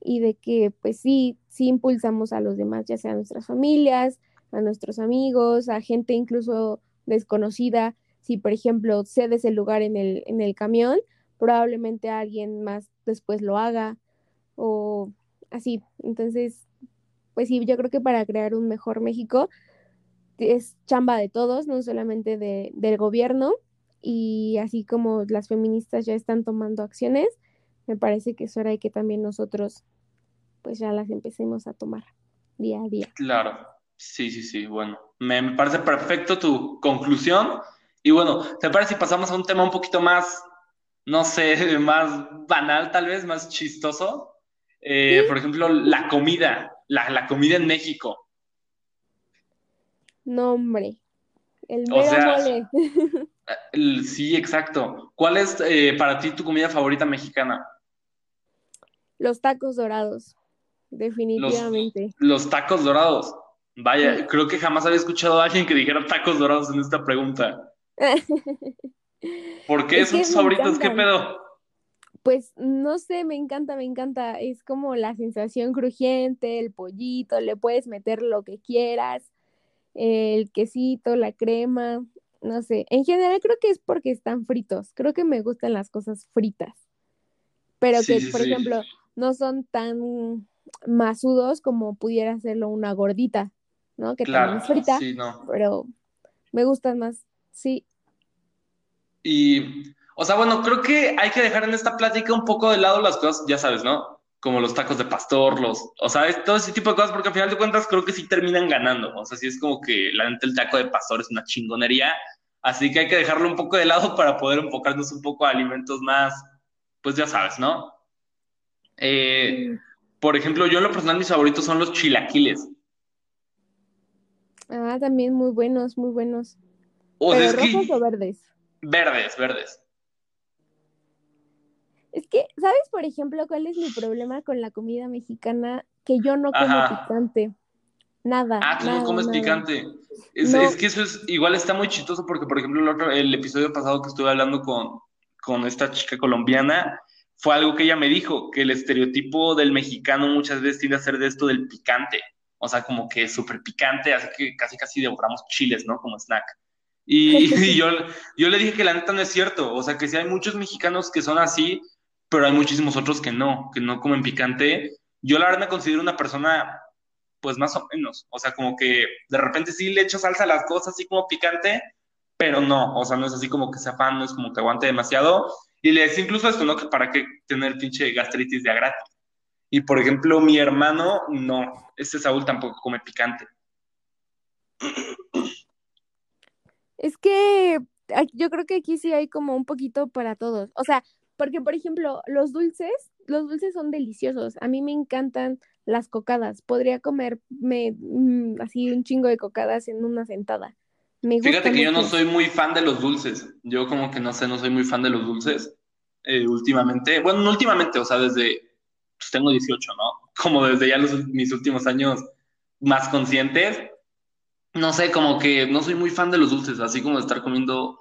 y de que pues sí, sí impulsamos a los demás, ya sea a nuestras familias, a nuestros amigos, a gente incluso desconocida. Si por ejemplo cedes el lugar en el, en el camión, probablemente alguien más después lo haga o así. Entonces, pues sí, yo creo que para crear un mejor México es chamba de todos, no solamente de, del gobierno, y así como las feministas ya están tomando acciones, me parece que es hora de que también nosotros pues ya las empecemos a tomar día a día. Claro, sí, sí, sí, bueno, me, parece perfecto tu conclusión. Y bueno, ¿te parece si pasamos a un tema un poquito más, no sé, [laughs] más banal tal vez, más chistoso? Eh, por ejemplo, la comida, la, la comida en México. Nombre. El mero mole. [laughs] sí, exacto. ¿Cuál es eh, para ti tu comida favorita mexicana? Los tacos dorados, definitivamente. Los, tacos dorados. Vaya, creo que jamás había escuchado a alguien que dijera tacos dorados en esta pregunta. [laughs] ¿Por qué son tus favoritos? ¿Qué pedo? Pues no sé, me encanta, me encanta. Es como la sensación crujiente, el pollito, le puedes meter lo que quieras el quesito, la crema, no sé. En general creo que es porque están fritos. Creo que me gustan las cosas fritas. Pero que, por ejemplo, no son tan masudos como pudiera hacerlo una gordita, ¿no? Que también es frita, pero me gustan más, sí. Y, o sea, bueno, creo que hay que dejar en esta plática un poco de lado las cosas, ya sabes, ¿no? Como los tacos de pastor, los, o sea, todo ese tipo de cosas, porque al final de cuentas creo que sí terminan ganando. O sea, sí es como que la neta el taco de pastor es una chingonería, así que hay que dejarlo un poco de lado [laughs] para poder enfocarnos un poco a alimentos más, pues ya sabes, ¿no? Eh, por ejemplo, yo en lo personal mis favoritos son los chilaquiles. Ah, también muy buenos, muy buenos. O sea, que- rojos o verdes? Verdes, verdes. Es que, ¿sabes, por ejemplo, cuál es mi problema con la comida mexicana? Que yo no como Ajá. picante. Nada. Ah, tú no comes nada. picante. Es, No. es que eso es, igual está muy chistoso porque, por ejemplo, el, otro, el episodio pasado que estuve hablando con, con esta chica colombiana, fue algo que ella me dijo, que el estereotipo del mexicano muchas veces tiende a ser de esto del picante. O sea, como que súper picante, así que casi casi devoramos chiles, ¿no? Como snack. Y, [laughs] y yo, yo le dije que la neta no es cierto. O sea, que sí hay muchos mexicanos que son así, pero hay muchísimos otros que no, que no comen picante. Yo la verdad me considero una persona pues más o menos. O sea, como que de repente sí le echo salsa a las cosas, así como picante, pero no, o sea, no es así como que sea fan, no es como que aguante demasiado. Y le decía incluso esto, ¿no? Que para qué tener pinche gastritis de a gratis. Y por ejemplo, mi hermano, no, este Saúl tampoco come picante. Es que yo creo que aquí sí hay como un poquito para todos. O sea, porque por ejemplo, los dulces, los dulces son deliciosos. A mí me encantan las cocadas. Podría comerme mm, así un chingo de cocadas en una sentada. Me gusta Fíjate que yo no mucho. soy muy fan de los dulces. Yo como que no sé, no soy muy fan de los dulces eh, últimamente. Bueno, no últimamente, o sea, desde, pues tengo 18, ¿no? [laughs] Como desde ya los, mis últimos años más conscientes. No sé, como que no soy muy fan de los dulces, así como de estar comiendo,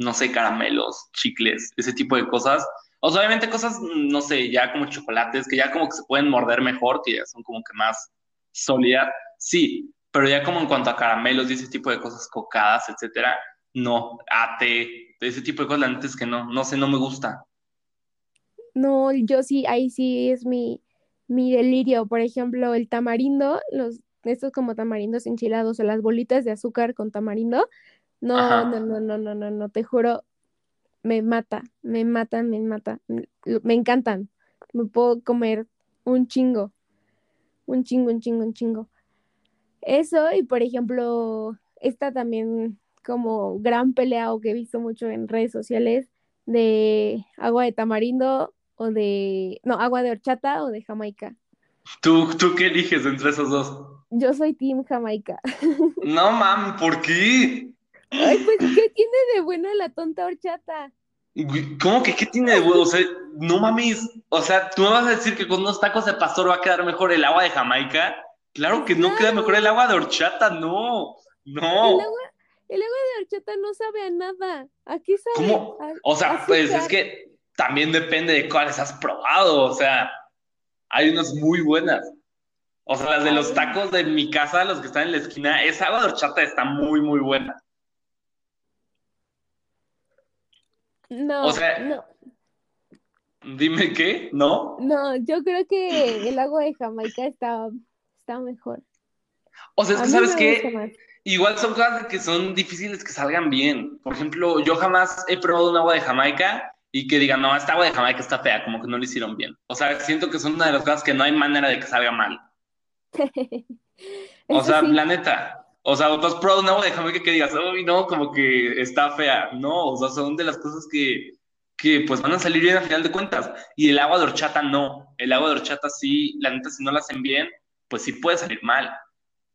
no sé, caramelos, chicles, ese tipo de cosas. O obviamente cosas, no sé, ya como chocolates, que ya como que se pueden morder mejor, que ya son como que más sólidas. Sí, pero ya como en cuanto a caramelos y ese tipo de cosas, cocadas, etcétera, no, ate, ese tipo de cosas, la neta es que no, no sé, no me gusta. No, yo sí, ahí sí es mi, mi delirio. Por ejemplo, el tamarindo, los, estos como tamarindos enchilados o las bolitas de azúcar con tamarindo. No, Ajá. no, no, no, no, no, no, te juro, me mata, me matan, me mata. Me encantan. Me puedo comer un chingo, un chingo, un chingo, un chingo. Eso, y por ejemplo, esta también como gran pelea o que he visto mucho en redes sociales de agua de tamarindo o de, no, agua de horchata o de Jamaica. ¿Tú, tú qué eliges entre esos dos? Yo soy Team Jamaica. [laughs] No, mami, ¿por qué? Ay, pues, ¿qué tiene de bueno la tonta horchata? ¿Cómo que qué tiene de bueno? O sea, no mames. O sea, ¿tú me vas a decir que con unos tacos de pastor va a quedar mejor el agua de Jamaica? Claro que no queda mejor el agua de horchata, no. No. El agua, el agua de horchata no sabe a nada. ¿A qué sabe? ¿Cómo? A- O sea, pues es que también depende de cuáles has probado. O sea, hay unas muy buenas. O sea, las de los tacos de mi casa, los que están en la esquina, esa agua de horchata está muy, muy buena. No, o sea- no, Dime qué, ¿no? no, yo creo que el agua de Jamaica está, está mejor. O sea, es que sabes qué, igual son cosas que son difíciles que salgan bien. Por ejemplo, yo jamás he probado un agua de Jamaica y que digan, no, esta agua de Jamaica está fea, como que no lo hicieron bien. O sea, siento que son una de las cosas que no hay manera de que salga mal. [laughs] O sea, sí. la neta. O sea, probado un agua de Jamaica que digas, uy, no, como que está fea. No, o sea, son de las cosas que, que pues van a salir bien al final de cuentas. Y el agua de horchata no. El agua de horchata sí, la neta, si no la hacen bien, pues sí puede salir mal.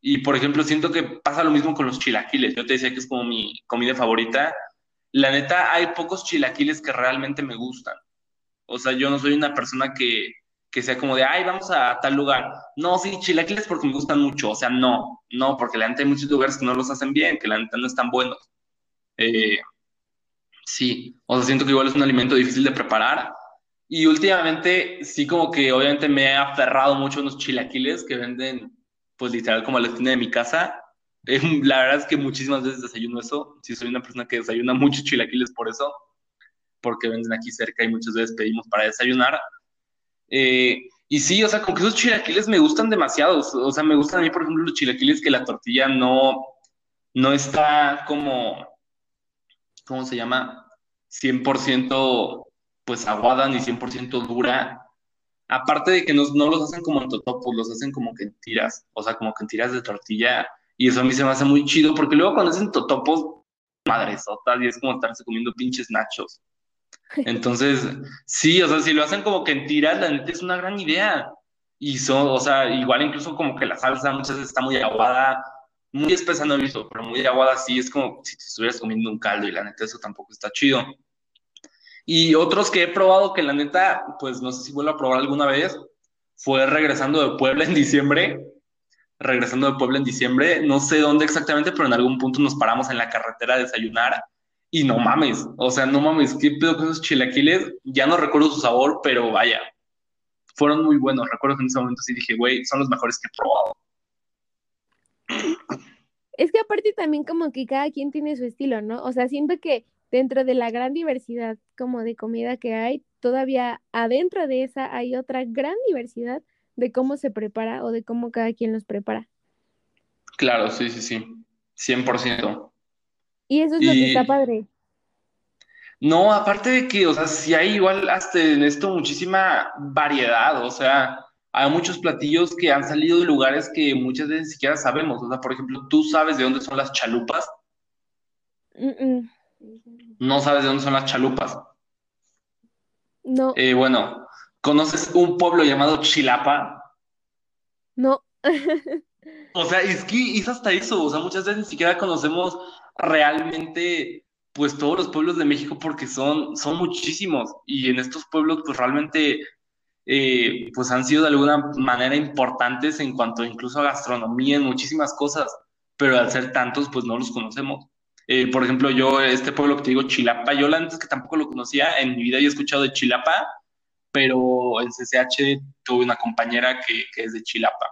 Y por ejemplo, siento que pasa lo mismo con los chilaquiles. Yo te decía que es como mi comida favorita. La neta, hay pocos chilaquiles que realmente me gustan. O sea, yo no soy una persona que, que sea como de, ay, vamos a tal lugar. No, sí, chilaquiles porque me gustan mucho. O sea, no, no, porque la neta hay muchos lugares que no los hacen bien, que la neta no están buenos. Eh, sí, o sea, siento que igual es un alimento difícil de preparar. Y últimamente, sí, como que obviamente me he aferrado mucho a unos chilaquiles que venden, pues literal, como a la esquina de mi casa. Eh, [laughs] la verdad es que muchísimas veces desayuno eso. Sí, soy una persona que desayuna muchos chilaquiles por eso, porque venden aquí cerca y muchas veces pedimos para desayunar. Eh, y sí, o sea, como que esos chilaquiles me gustan demasiado. O sea, me gustan a mí, por ejemplo, los chilaquiles que la tortilla no, no está como, ¿cómo se llama? 100% pues aguada ni 100% dura. Aparte de que no, no los hacen como en totopos, los hacen como que en tiras, o sea, como que en tiras de tortilla. Y eso a mí se me hace muy chido, porque luego cuando hacen totopos, madresotas, y es como estarse comiendo pinches nachos. Entonces, sí, o sea, si lo hacen como que en tiras, la neta es una gran idea. Y son, o sea, igual incluso como que la salsa muchas veces está muy aguada, muy espesa no he visto, pero muy aguada sí, es como si te estuvieras comiendo un caldo y la neta eso tampoco está chido. Y otros que he probado que la neta, pues no sé si vuelvo a probar alguna vez, fue regresando de Puebla en diciembre. Regresando de Puebla en diciembre, no sé dónde exactamente, pero en algún punto nos paramos en la carretera a desayunar y no mames, o sea, no mames, ¿qué pedo con esos chilaquiles? Ya no recuerdo su sabor, pero vaya, fueron muy buenos. Recuerdo que en ese momento sí dije, güey, son los mejores que he probado. Es que aparte también como que cada quien tiene su estilo, ¿no? O sea, siento que dentro de la gran diversidad como de comida que hay, todavía adentro de esa hay otra gran diversidad de cómo se prepara o de cómo cada quien los prepara. Claro, sí, sí, sí, 100%. Y eso es lo que está padre. No, aparte de que, o sea, si hay igual hasta en esto muchísima variedad, o sea, hay muchos platillos que han salido de lugares que muchas veces ni siquiera sabemos. O sea, por ejemplo, ¿tú sabes de dónde son las chalupas? No sabes de dónde son las chalupas. No. Eh, bueno, ¿conoces un pueblo llamado Chilapa? No. [laughs] o sea, es que es hasta eso. O sea, muchas veces ni siquiera conocemos realmente, pues, todos los pueblos de México porque son, son muchísimos. Y en estos pueblos, pues, realmente eh, pues han sido de alguna manera importantes en cuanto incluso a gastronomía, en muchísimas cosas, pero al ser tantos, pues no los conocemos. Eh, por ejemplo, yo, este pueblo que te digo, Chilapa, yo antes que tampoco lo conocía, en mi vida he escuchado de Chilapa, pero en CCH tuve una compañera que, que es de Chilapa.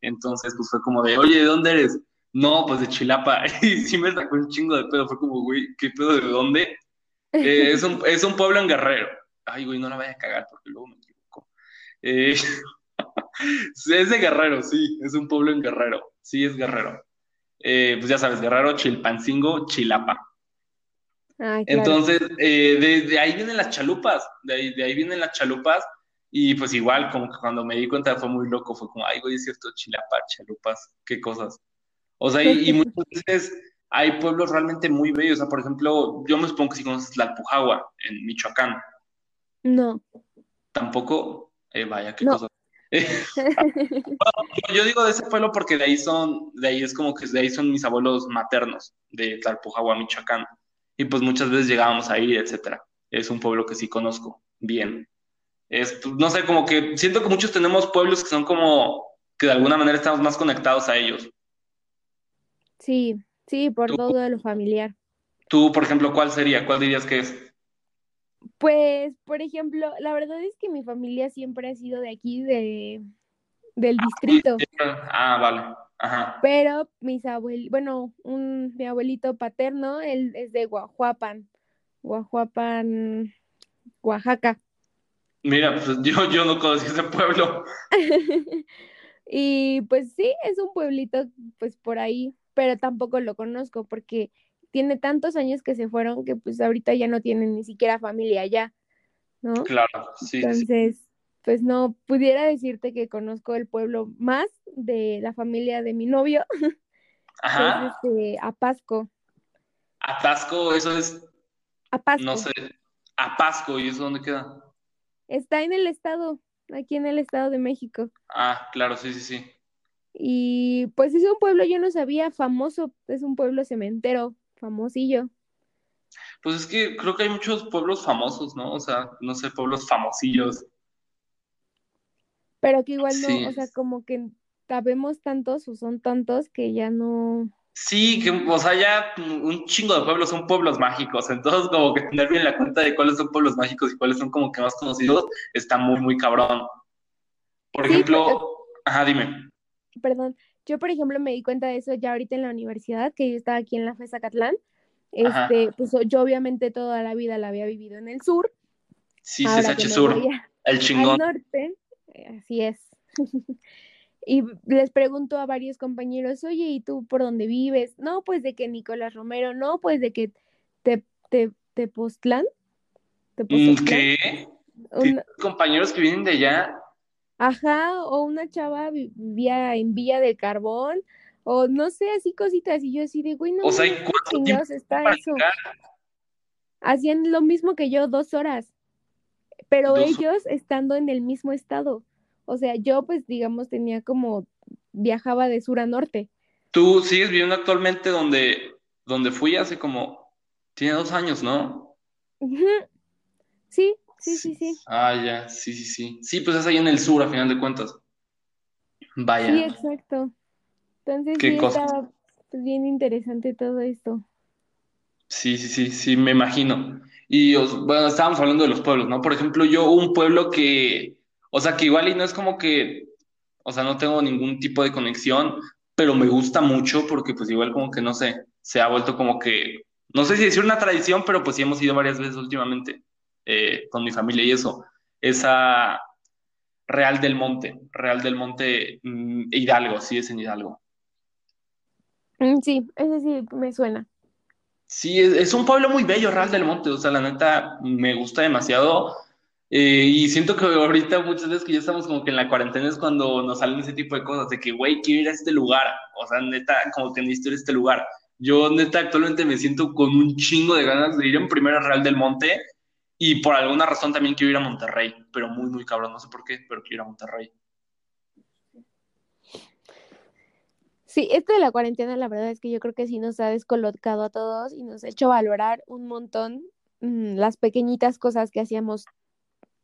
Entonces, pues fue como de, oye, ¿de dónde eres? No, pues de Chilapa. [laughs] Y sí me sacó un chingo de pedo. Fue como, güey, ¿qué pedo de dónde? Eh, es, un, es un pueblo en Guerrero. Ay, güey, no la vaya a cagar porque luego me eh, [laughs] es de Guerrero, sí, es un pueblo en Guerrero, sí, es Guerrero. Eh, pues ya sabes, Guerrero, Chilpancingo, Chilapa. Ah, Entonces, eh, de, ahí vienen las chalupas, de ahí, de ahí vienen las chalupas, y pues igual, como que cuando me di cuenta fue muy loco, fue como, ay, güey, es cierto, Chilapa, chalupas, qué cosas. O sea, y, muchas veces hay pueblos realmente muy bellos, o sea, por ejemplo, yo me supongo que si conoces la Alpujagua, en Michoacán. No. Tampoco. Eh, vaya, qué cosa. [laughs] yo digo de ese pueblo porque de ahí son, de ahí es como que de ahí son mis abuelos maternos, de Tlalpujahua, Michoacán. Y pues muchas veces llegábamos ahí, etcétera. Es un pueblo que sí conozco bien. Es, pues, no sé, como que siento que muchos tenemos pueblos que son como que de alguna manera estamos más conectados a ellos. Sí, sí, por todo lo familiar. Tú, por ejemplo, ¿cuál sería? ¿Cuál dirías que es? Pues, por ejemplo, la verdad es que mi familia siempre ha sido de aquí, de, del distrito. Ah, vale. Ajá. Pero mis abuelitos, bueno, un, mi abuelito paterno, él es de Guajuapan, Guajuapan, Oaxaca. Mira, pues yo, yo no conocí ese pueblo. [laughs] y pues sí, es un pueblito, pues por ahí, pero tampoco lo conozco porque tiene tantos años que se fueron que pues ahorita ya no tienen ni siquiera familia allá, ¿no? Claro, sí. Entonces, pues no pudiera decirte que conozco el pueblo más de la familia de mi novio, Ajá. [laughs] que es este, Apasco. Apasco, eso es... Apasco. No sé, Apasco, ¿y eso dónde queda? Está en el estado, aquí en el estado de México. Ah, claro, sí, sí, sí. Y pues es un pueblo, yo no sabía, famoso, es un pueblo cementero, famosillo. Pues es que creo que hay muchos pueblos famosos, ¿no? O sea, no sé, pueblos famosillos. Pero que igual no, o sea, como que sabemos tantos o son tantos que ya no. Sí, que, o sea, ya un chingo de pueblos son pueblos mágicos, entonces como que tener bien la cuenta de cuáles son pueblos mágicos y cuáles son como que más conocidos está muy, muy cabrón. Por ejemplo, ajá, dime. Perdón, yo, por ejemplo, me di cuenta de eso ya ahorita en la universidad, que yo estaba aquí en la FESA Catlán. Este, pues yo obviamente toda la vida la había vivido en el sur. Sí, CSH Sur, el chingón. Al norte, eh, así es. [laughs] y les pregunto a varios compañeros, oye, ¿y tú por dónde vives? No, pues de que Nicolás Romero, no, pues de que te, te, te Postlán. Mm, ¿Qué? compañeros que vienen de allá Ajá, o una chava vivía en Villa del Carbón, o no sé, así cositas, y yo así de, güey, no o sea, ¿cuánto tiempo está eso? hacían lo mismo que yo dos horas, pero ellos estando en el mismo estado. O sea, yo pues digamos tenía como viajaba de sur a norte. Tú sigues viviendo actualmente donde, donde fui hace como, tiene dos años, ¿no? Sí, sí, sí, sí. Ah, ya, sí, sí, sí. Sí, pues es ahí en el sur, a final de cuentas. Vaya. Sí, exacto. Entonces sí está pues, bien interesante todo esto. Sí, sí, sí, sí, me imagino. Y bueno, estábamos hablando de los pueblos, ¿no? Por ejemplo, yo un pueblo que, o sea, que igual y no es como que, o sea, no tengo ningún tipo de conexión, pero me gusta mucho porque pues igual como que no sé, se ha vuelto como que, no sé si decir una tradición, pero pues sí hemos ido varias veces últimamente eh, con mi familia y eso. Esa Real del Monte, Real del Monte mm, Hidalgo, sí es en Hidalgo. Mm, sí, ese sí me suena. Sí, es, un pueblo muy bello, Real del Monte, o sea, la neta me gusta demasiado. Eh, y siento que ahorita muchas veces que ya estamos como que en la cuarentena es cuando nos salen ese tipo de cosas, de que, güey, quiero ir a este lugar, o sea, neta, como que necesito ir a este lugar. Yo, neta, actualmente me siento con un chingo de ganas de ir en primera Real del Monte y por alguna razón también quiero ir a Monterrey, pero muy, muy cabrón, no sé por qué, pero quiero ir a Monterrey. Sí, esto de la cuarentena, la verdad es que yo creo que sí nos ha descolocado a todos y nos ha hecho valorar un montón mm, las pequeñitas cosas que hacíamos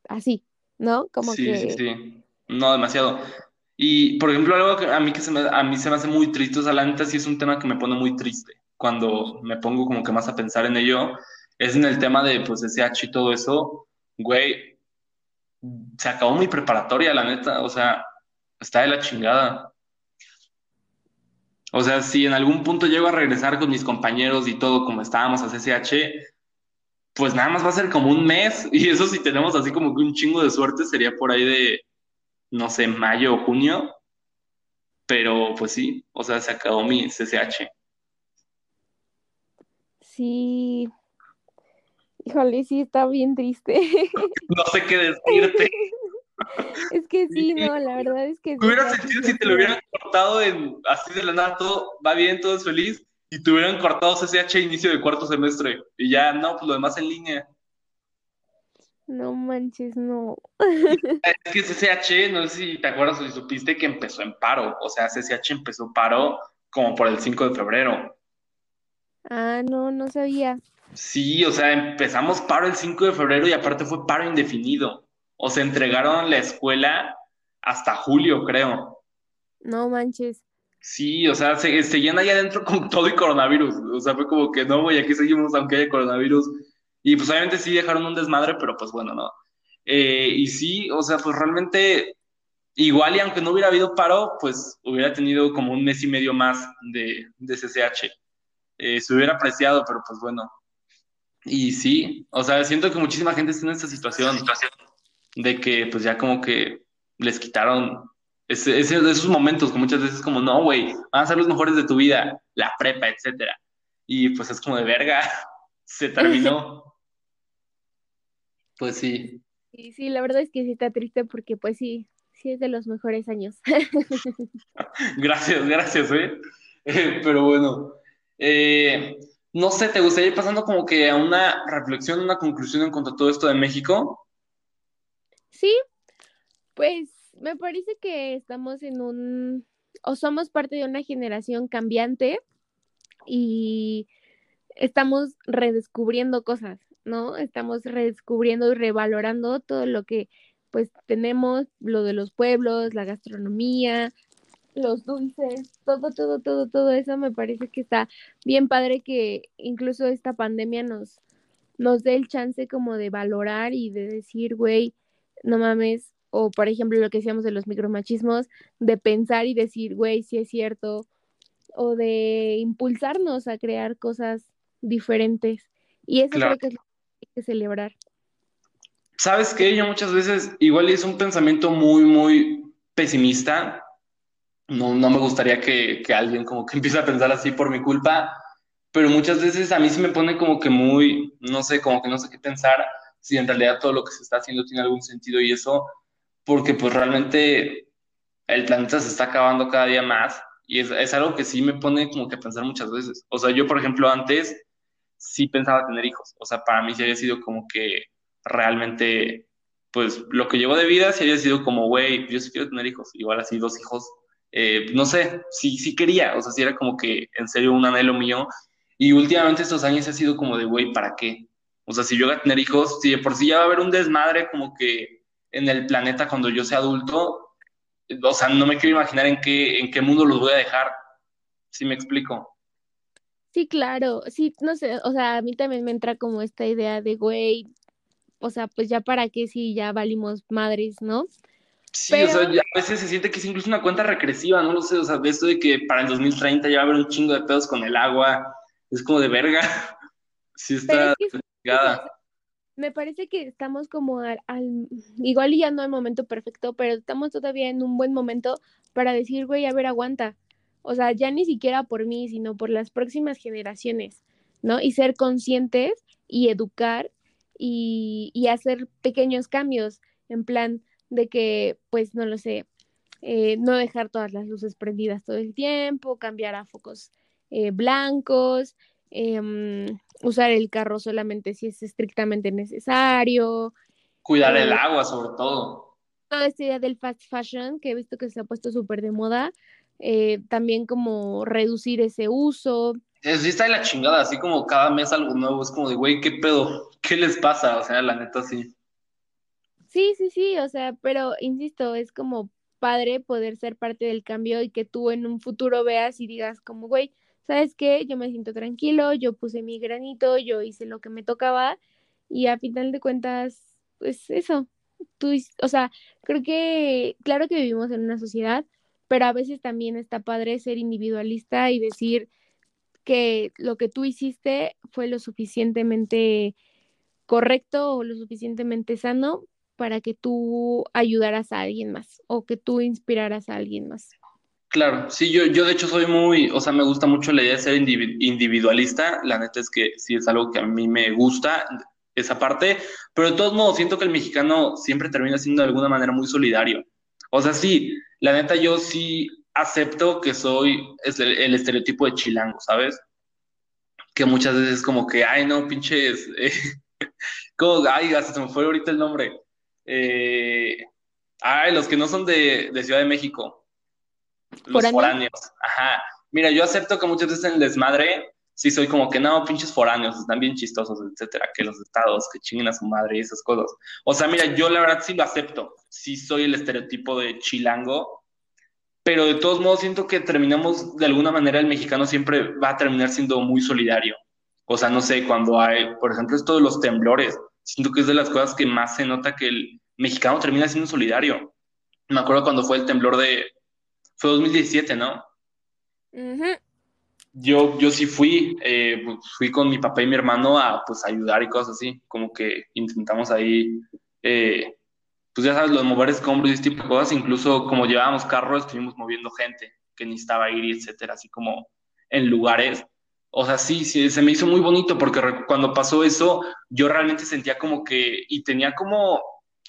así, ¿no? Como sí, que... Sí, sí, no demasiado. Y, por ejemplo, algo que a mí, que se me, a mí se me hace muy triste, o sea, la neta sí es un tema que me pone muy triste cuando me pongo como que más a pensar en ello, es en el tema de, pues, SH y todo eso, güey, se acabó mi preparatoria, la neta, o sea, está de la chingada. O sea, si en algún punto llego a regresar con mis compañeros y todo como estábamos a CCH, pues nada más va a ser como un mes. [laughs] Y eso si tenemos así como que un chingo de suerte sería por ahí de, no sé, mayo o junio. Pero pues sí, o sea, se acabó mi CCH. Sí. Híjole, sí, está bien triste. [laughs] no sé qué decirte. [laughs] Es que sí, no, la verdad es que... ¿Te hubieras sentido si te lo hubieran cortado en, así de la nada, todo va bien, todo es feliz, y te hubieran cortado CCH inicio de cuarto semestre, y ya, no, pues lo demás en línea. No manches, no. [laughs] Es que CCH, no sé si te acuerdas o si supiste que empezó en paro, o sea, CCH empezó paro como por el 5 de febrero. Ah, no, no sabía. Sí, o sea, empezamos paro el 5 de febrero y aparte fue paro indefinido o se entregaron la escuela hasta julio, creo. No manches. Sí, o sea, se, seguían ahí adentro con todo y coronavirus. O sea, fue como que no, güey, aquí seguimos aunque haya coronavirus. Y pues obviamente sí dejaron un desmadre, pero pues bueno, no. Eh, y sí, o sea, pues realmente igual y aunque no hubiera habido paro, pues hubiera tenido como un mes y medio más de, de CCH. Eh, se hubiera apreciado, pero pues bueno. Y sí, o sea, siento que muchísima gente está en esta situación. situación de que pues ya como que les quitaron ese, esos momentos que muchas veces como, no, güey, van a ser los mejores de tu vida, la prepa, etcétera. Y pues es como de verga, [laughs] se terminó. [laughs] pues sí. Sí, sí, la verdad es que sí está triste porque pues sí, sí es de los mejores años. [laughs] gracias, gracias, ¿eh? pero bueno, eh, no sé, ¿te gustaría ir pasando como que a una reflexión, una conclusión en cuanto a todo esto de México? Sí, pues me parece que estamos en un, o somos parte de una generación cambiante y estamos redescubriendo cosas, ¿no? Estamos redescubriendo y revalorando todo lo que pues tenemos, lo de los pueblos, la gastronomía, los dulces, todo, todo, todo, todo eso me parece que está bien padre que incluso esta pandemia nos, nos dé el chance como de valorar y de decir, güey, no mames, o por ejemplo lo que decíamos de los micromachismos, de pensar y decir, güey, sí es cierto, o de impulsarnos a crear cosas diferentes. Y eso creo que es lo que hay que celebrar. ¿Sabes qué? Yo muchas veces, igual es un pensamiento muy, muy pesimista. No, no me gustaría que, que alguien como que [laughs] empiece a pensar así por mi culpa, pero muchas veces a mí se me pone como que muy, no sé, como que no sé qué pensar si en realidad todo lo que se está haciendo tiene algún sentido y eso, porque pues realmente el planeta se está acabando cada día más y es, es algo que sí me pone como que pensar muchas veces. O sea, yo por ejemplo antes sí pensaba tener hijos. O sea, para mí sí había sido como que realmente, pues lo que llevó de vida sí había sido como, güey, yo sí quiero tener hijos. Igual así dos hijos, eh, no sé, sí, sí quería. O sea, sí era como que en serio un anhelo mío. Y últimamente estos años ha sido como de, güey, ¿para qué? O sea, si yo voy a tener hijos, si de por sí ya va a haber un desmadre como que en el planeta cuando yo sea adulto, o sea, no me quiero imaginar en qué, en qué mundo los voy a dejar. ¿Sí me explico? Sí, claro, sí, no sé, o sea, a mí también me entra como esta idea de, güey, o sea, pues ya para qué si ya valimos madres, ¿no? Sí, o sea, a veces se siente que es incluso una cuenta regresiva, no lo sé, o sea, esto de que para el 2030 ya va a haber un chingo de pedos con el agua, es como de verga. [laughs] Sí está me parece que estamos como al, igual y ya no el momento perfecto, pero estamos todavía en un buen momento para decir, güey, a ver, aguanta. O sea, ya ni siquiera por mí, sino por las próximas generaciones, ¿no? Y ser conscientes y educar y, y hacer pequeños cambios en plan de que, pues, no lo sé, eh, no dejar todas las luces prendidas todo el tiempo, cambiar a focos eh, blancos, Em, usar el carro solamente si es estrictamente necesario. Cuidar el eh, agua, sobre todo. Toda esta idea del fast fashion, que he visto que se ha puesto súper de moda, eh, también como reducir ese uso. Sí, está de la chingada, así como cada mes algo nuevo, es como de, güey, ¿qué pedo? ¿Qué les pasa? O sea, la neta, sí. Sí, sí, sí, o sea, pero insisto, es como padre poder ser parte del cambio y que tú en un futuro veas y digas como, güey, ¿sabes qué? Yo me siento tranquilo, yo puse mi granito, yo hice lo que me tocaba y a final de cuentas, pues eso, tú, o sea, creo que, claro que vivimos en una sociedad, pero a veces también está padre ser individualista y decir que lo que tú hiciste fue lo suficientemente correcto o lo suficientemente sano para que tú ayudaras a alguien más o que tú inspiraras a alguien más. Claro, sí, yo, yo de hecho soy muy, o sea, me gusta mucho la idea de ser individualista, la neta es que sí es algo que a mí me gusta, esa parte, pero de todos modos siento que el mexicano siempre termina siendo de alguna manera muy solidario. O sea, sí, la neta yo sí acepto que soy el, estereotipo de chilango, ¿sabes? Que muchas veces como que, ay, no, pinches, eh, [laughs] como, ay, hasta se me fue ahorita el nombre. Eh, ay, los que no son de, de Ciudad de México. Los foráneos. Ajá. Mira, yo acepto que muchas veces en el desmadre sí soy como que no, pinches foráneos, están bien chistosos, etcétera, que los estados, que chinguen a su madre y esas cosas. O sea, mira, yo la verdad sí lo acepto. Sí soy el estereotipo de chilango, pero de todos modos siento que terminamos, de alguna manera, el mexicano siempre va a terminar siendo muy solidario. O sea, no sé, cuando hay, por ejemplo, esto de los temblores, siento que es de las cosas que más se nota que el mexicano termina siendo solidario. Me acuerdo cuando fue el temblor de, fue 2017, ¿no? Yo, yo sí fui, eh, pues, fui con mi papá y mi hermano a pues ayudar y cosas así, como que intentamos ahí, eh, pues ya sabes, los mover escombros y tipo de cosas, incluso como llevábamos carros, estuvimos moviendo gente que necesitaba ir, etcétera, así como en lugares. O sea, sí, sí, se me hizo muy bonito porque cuando pasó eso, yo realmente sentía como que, y tenía como,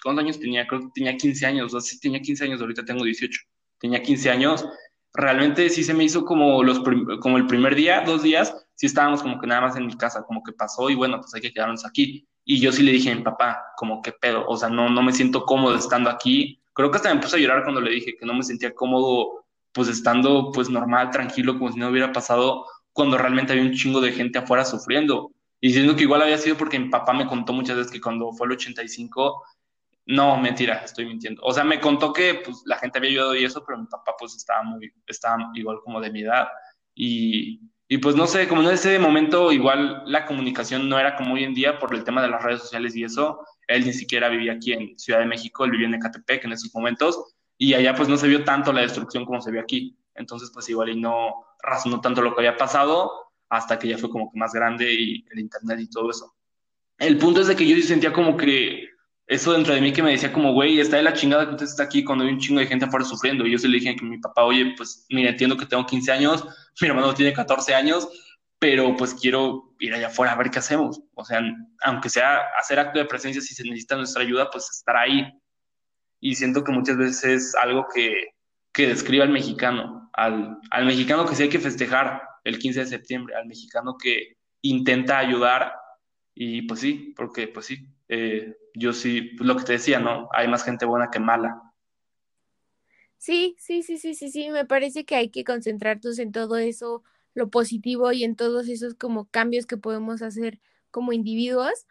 ¿cuántos años tenía? Creo que tenía 15 años, o sea, sí tenía 15 años, ahorita tengo 18 tenía 15 años, realmente sí se me hizo como, los como el primer día, dos días, sí estábamos como que nada más en mi casa, como que pasó y bueno, pues hay que quedarnos aquí. Y yo sí le dije a mi papá, como que pedo, o sea, no, no me siento cómodo estando aquí. Creo que hasta me puse a llorar cuando le dije que no me sentía cómodo, pues estando pues normal, tranquilo, como si no hubiera pasado, cuando realmente había un chingo de gente afuera sufriendo. Y diciendo que igual había sido porque mi papá me contó muchas veces que cuando fue el 85, no, mentira, estoy mintiendo. O sea, me contó que pues, la gente había ayudado y eso, pero mi papá pues estaba muy, estaba igual como de mi edad. Y, y pues no sé, como en ese momento igual la comunicación no era como hoy en día por el tema de las redes sociales y eso. Él ni siquiera vivía aquí en Ciudad de México, él vivía en Ecatepec en esos momentos y allá pues no se vio tanto la destrucción como se vio aquí. Entonces pues igual y no razonó tanto lo que había pasado hasta que ya fue como que más grande y el internet y todo eso. El punto es de que yo sentía como que eso dentro de mí que me decía como, güey, está de la chingada que usted está aquí cuando hay un chingo de gente afuera sufriendo. Y yo se le dije a mi papá, oye, pues mira, entiendo que tengo 15 años, [laughs] mi hermano tiene 14 años, pero pues quiero ir allá afuera a ver qué hacemos. O sea, aunque sea hacer acto de presencia, si se necesita nuestra ayuda, pues estar ahí. Y siento que muchas veces es algo que, que describe al mexicano, al, al mexicano que sí hay que festejar el 15 de septiembre, al mexicano que, intenta ayudar y pues sí, porque pues sí, eh, yo sí, lo que te decía, ¿no? Hay más gente buena que mala. Sí, sí, sí, sí, sí, sí, me parece que hay que concentrarnos en todo eso, lo positivo y en todos esos como cambios que podemos hacer como individuos.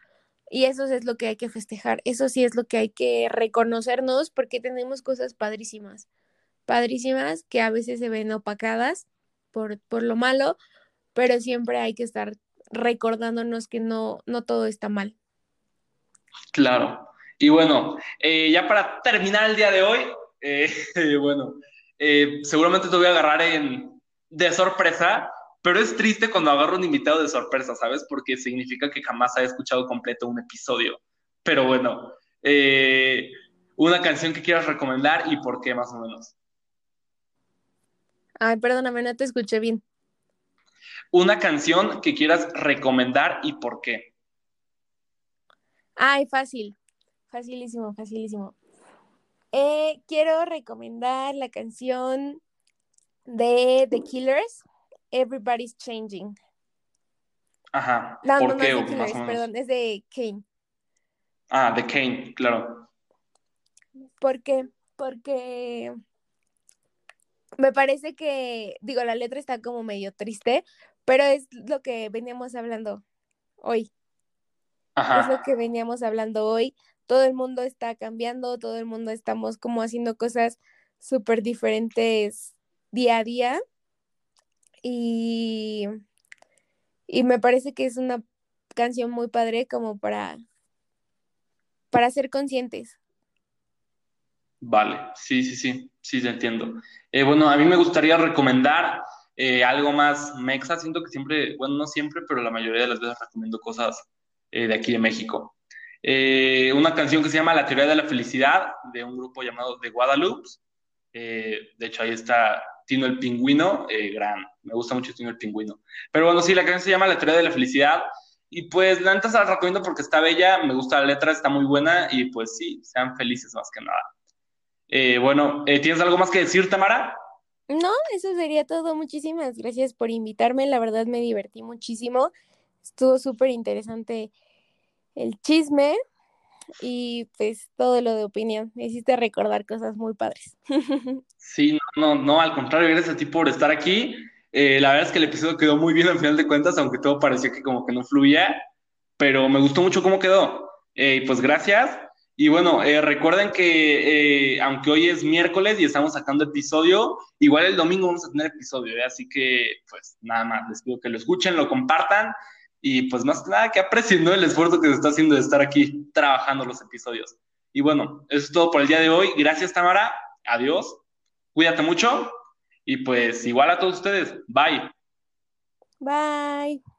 Y eso es lo que hay que festejar, eso sí es lo que hay que reconocernos porque tenemos cosas padrísimas, padrísimas que a veces se ven opacadas por, por lo malo, pero siempre hay que estar recordándonos que no, no todo está mal. Claro. Y bueno, eh, ya para terminar el día de hoy, eh, [laughs] bueno, eh, seguramente te voy a agarrar en, de sorpresa, pero es triste cuando agarro un invitado de sorpresa, ¿sabes? Porque significa que jamás ha escuchado completo un episodio. Pero bueno, una canción que quieras recomendar y por qué más o menos. Ay, perdóname, no te escuché bien. Una canción que quieras recomendar y por qué. Ay, fácil. Facilísimo, facilísimo. Eh, quiero recomendar la canción de The Killers, Everybody's Changing. Ajá. ¿Por qué? No es de Killers, perdón, es de Kane. Ah, de Kane, claro. ¿Por qué? Porque me parece que, digo, la letra está como medio triste, pero es lo que veníamos hablando hoy. Ajá. Es lo que veníamos hablando hoy. Todo el mundo está cambiando, todo el mundo estamos como haciendo cosas súper diferentes día a día. Y, y me parece que es una canción muy padre como para, para ser conscientes. Vale, sí, sí, sí, sí, te entiendo. Eh, bueno, a mí me gustaría recomendar eh, algo más mexa. Siento que siempre, bueno, no siempre, pero la mayoría de las veces recomiendo cosas eh, de aquí de México. una canción que se llama La teoría de la felicidad, de un grupo llamado The Guadalupe. de hecho, ahí está Tino el Pingüino, gran, me gusta mucho Tino el Pingüino. Pero bueno, sí, la canción se llama La teoría de la felicidad. Y pues la neta se la recomiendo porque está bella, me gusta la letra, está muy buena y pues sí, sean felices más que nada. Eh, bueno, eh, ¿tienes algo más que decir, Tamara? No, eso sería todo. Muchísimas gracias por invitarme. La verdad me divertí muchísimo. Estuvo súper interesante el chisme y pues todo lo de opinión. Me hiciste recordar cosas muy padres. [laughs] Sí, no, no, no, al contrario, gracias a ti por estar aquí. Eh, la verdad es que el episodio quedó muy bien al final de cuentas, aunque todo parecía que como que no fluía, pero me gustó mucho cómo quedó. pues gracias. Y bueno, eh, recuerden que eh, aunque hoy es miércoles y estamos sacando episodio, igual el domingo vamos a tener episodio, ¿eh? así que pues nada más, les pido que lo escuchen, lo compartan y pues más que nada que aprecien el esfuerzo que se está haciendo de estar aquí trabajando los episodios. Y bueno, eso es todo por el día de hoy. Gracias Tamara, adiós, cuídate mucho y pues igual a todos ustedes, bye. Bye.